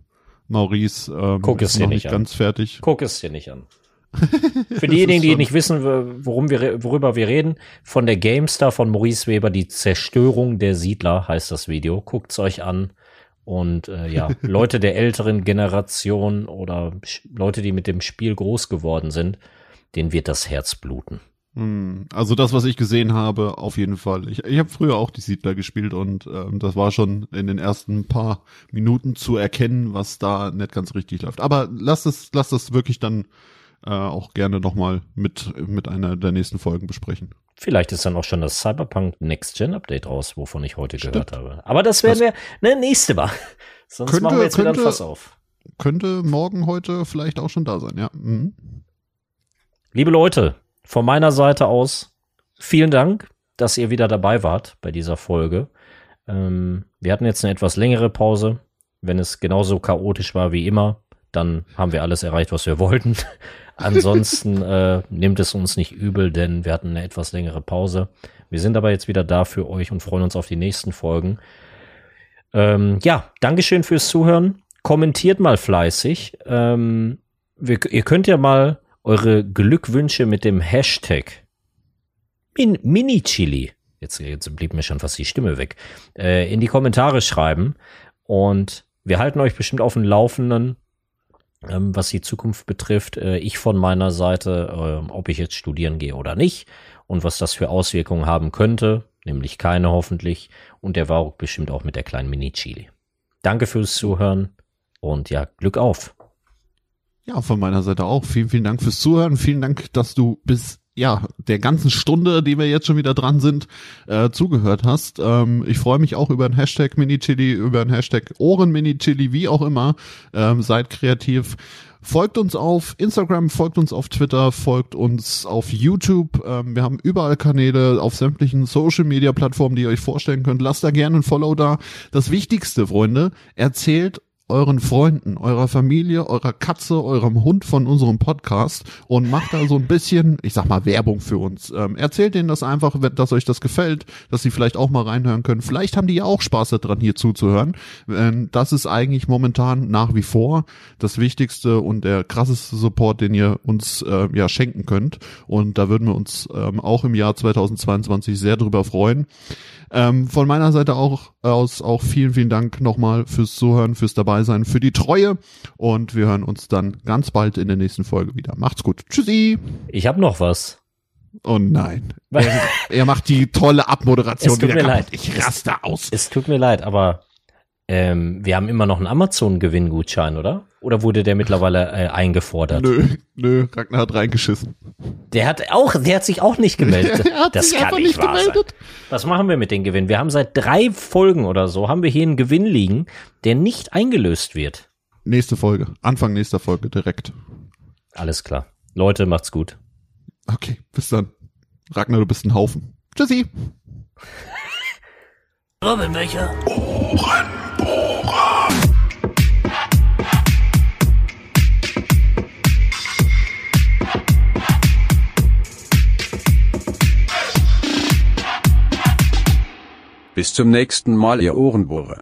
Maurice. Ähm, Guck es ist dir noch nicht nicht an. ganz fertig. Guck es dir nicht an. Für diejenigen, die nicht wissen, worum wir, worüber wir reden, von der GameStar von Maurice Weber, die Zerstörung der Siedler heißt das Video. Guckt's euch an. Und äh, ja, Leute der älteren Generation oder Leute, die mit dem Spiel groß geworden sind, den wird das Herz bluten. Hm, Also das, was ich gesehen habe, auf jeden Fall. Ich, ich habe früher auch die Siedler gespielt und ähm, das war schon in den ersten paar Minuten zu erkennen, was da nicht ganz richtig läuft. Aber lass es, lass das wirklich dann äh, auch gerne nochmal mit, mit einer der nächsten Folgen besprechen. Vielleicht ist dann auch schon das Cyberpunk Next Gen Update raus, wovon ich heute Stimmt. gehört habe. Aber das werden wir ne, nächste Mal. Sonst Könnte- machen wir jetzt wieder ein könnte- Fass auf. Könnte morgen, heute vielleicht auch schon da sein, ja. Mhm. Liebe Leute, von meiner Seite aus vielen Dank, dass ihr wieder dabei wart bei dieser Folge. Ähm, wir hatten jetzt eine etwas längere Pause. Wenn es genauso chaotisch war wie immer, dann haben wir alles erreicht, was wir wollten. Ansonsten äh, nimmt es uns nicht übel, denn wir hatten eine etwas längere Pause. Wir sind aber jetzt wieder da für euch und freuen uns auf die nächsten Folgen. Ähm, ja, Dankeschön fürs Zuhören. Kommentiert mal fleißig. Ähm, wir, ihr könnt ja mal eure Glückwünsche mit dem Hashtag Min Mini-Chili, jetzt, jetzt blieb mir schon fast die Stimme weg, äh, in die Kommentare schreiben. Und wir halten euch bestimmt auf dem Laufenden, ähm, was die Zukunft betrifft. Äh, ich von meiner Seite, äh, ob ich jetzt studieren gehe oder nicht und was das für Auswirkungen haben könnte, nämlich keine hoffentlich. Und der war bestimmt auch mit der kleinen Mini-Chili. Danke fürs Zuhören und ja, Glück auf. Ja, von meiner Seite auch. Vielen, vielen Dank fürs Zuhören. Vielen Dank, dass du bis ja der ganzen Stunde, die wir jetzt schon wieder dran sind, äh, zugehört hast. Ähm, ich freue mich auch über einen Hashtag Mini-Chili, über einen Hashtag Ohren-Mini-Chili, wie auch immer. Ähm, seid kreativ. Folgt uns auf Instagram, folgt uns auf Twitter, folgt uns auf YouTube. Ähm, wir haben überall Kanäle auf sämtlichen Social-Media-Plattformen, die ihr euch vorstellen könnt. Lasst da gerne ein Follow da. Das Wichtigste, Freunde, erzählt euren Freunden, eurer Familie, eurer Katze, eurem Hund von unserem Podcast und macht da so ein bisschen, ich sag mal, Werbung für uns. Ähm, erzählt denen das einfach, wenn- dass euch das gefällt, dass sie vielleicht auch mal reinhören können. Vielleicht haben die ja auch Spaß daran, hier zuzuhören. Ähm, das ist eigentlich momentan nach wie vor das Wichtigste und der krasseste Support, den ihr uns äh, ja schenken könnt. Und da würden wir uns ähm, auch im Jahr 2022 sehr drüber freuen. Ähm, von meiner Seite auch aus auch vielen, vielen Dank nochmal fürs Zuhören, fürs Dabeisein, für die Treue und wir hören uns dann ganz bald in der nächsten Folge wieder. Macht's gut. Tschüssi. Ich habe noch was. Oh nein. Er, er macht die tolle Abmoderation Es tut wieder mir kaputt. leid. Ich raste aus. Es tut mir leid, aber ähm, wir haben immer noch einen Amazon-Gewinngutschein, oder? Oder wurde der mittlerweile äh, eingefordert? Nö, nö, Ragnar hat reingeschissen. Der hat auch, der hat sich auch nicht gemeldet. Er hat das sich kann einfach nicht wahr gemeldet. sein. Was machen wir mit den Gewinnen? Wir haben seit drei Folgen oder so, haben wir hier einen Gewinn liegen, der nicht eingelöst wird. Nächste Folge. Anfang nächster Folge direkt. Alles klar. Leute, macht's gut. Okay, bis dann. Ragnar, du bist ein Haufen. Tschüssi. Robbenbecher. Bis zum nächsten Mal, ihr Ohrenbohrer.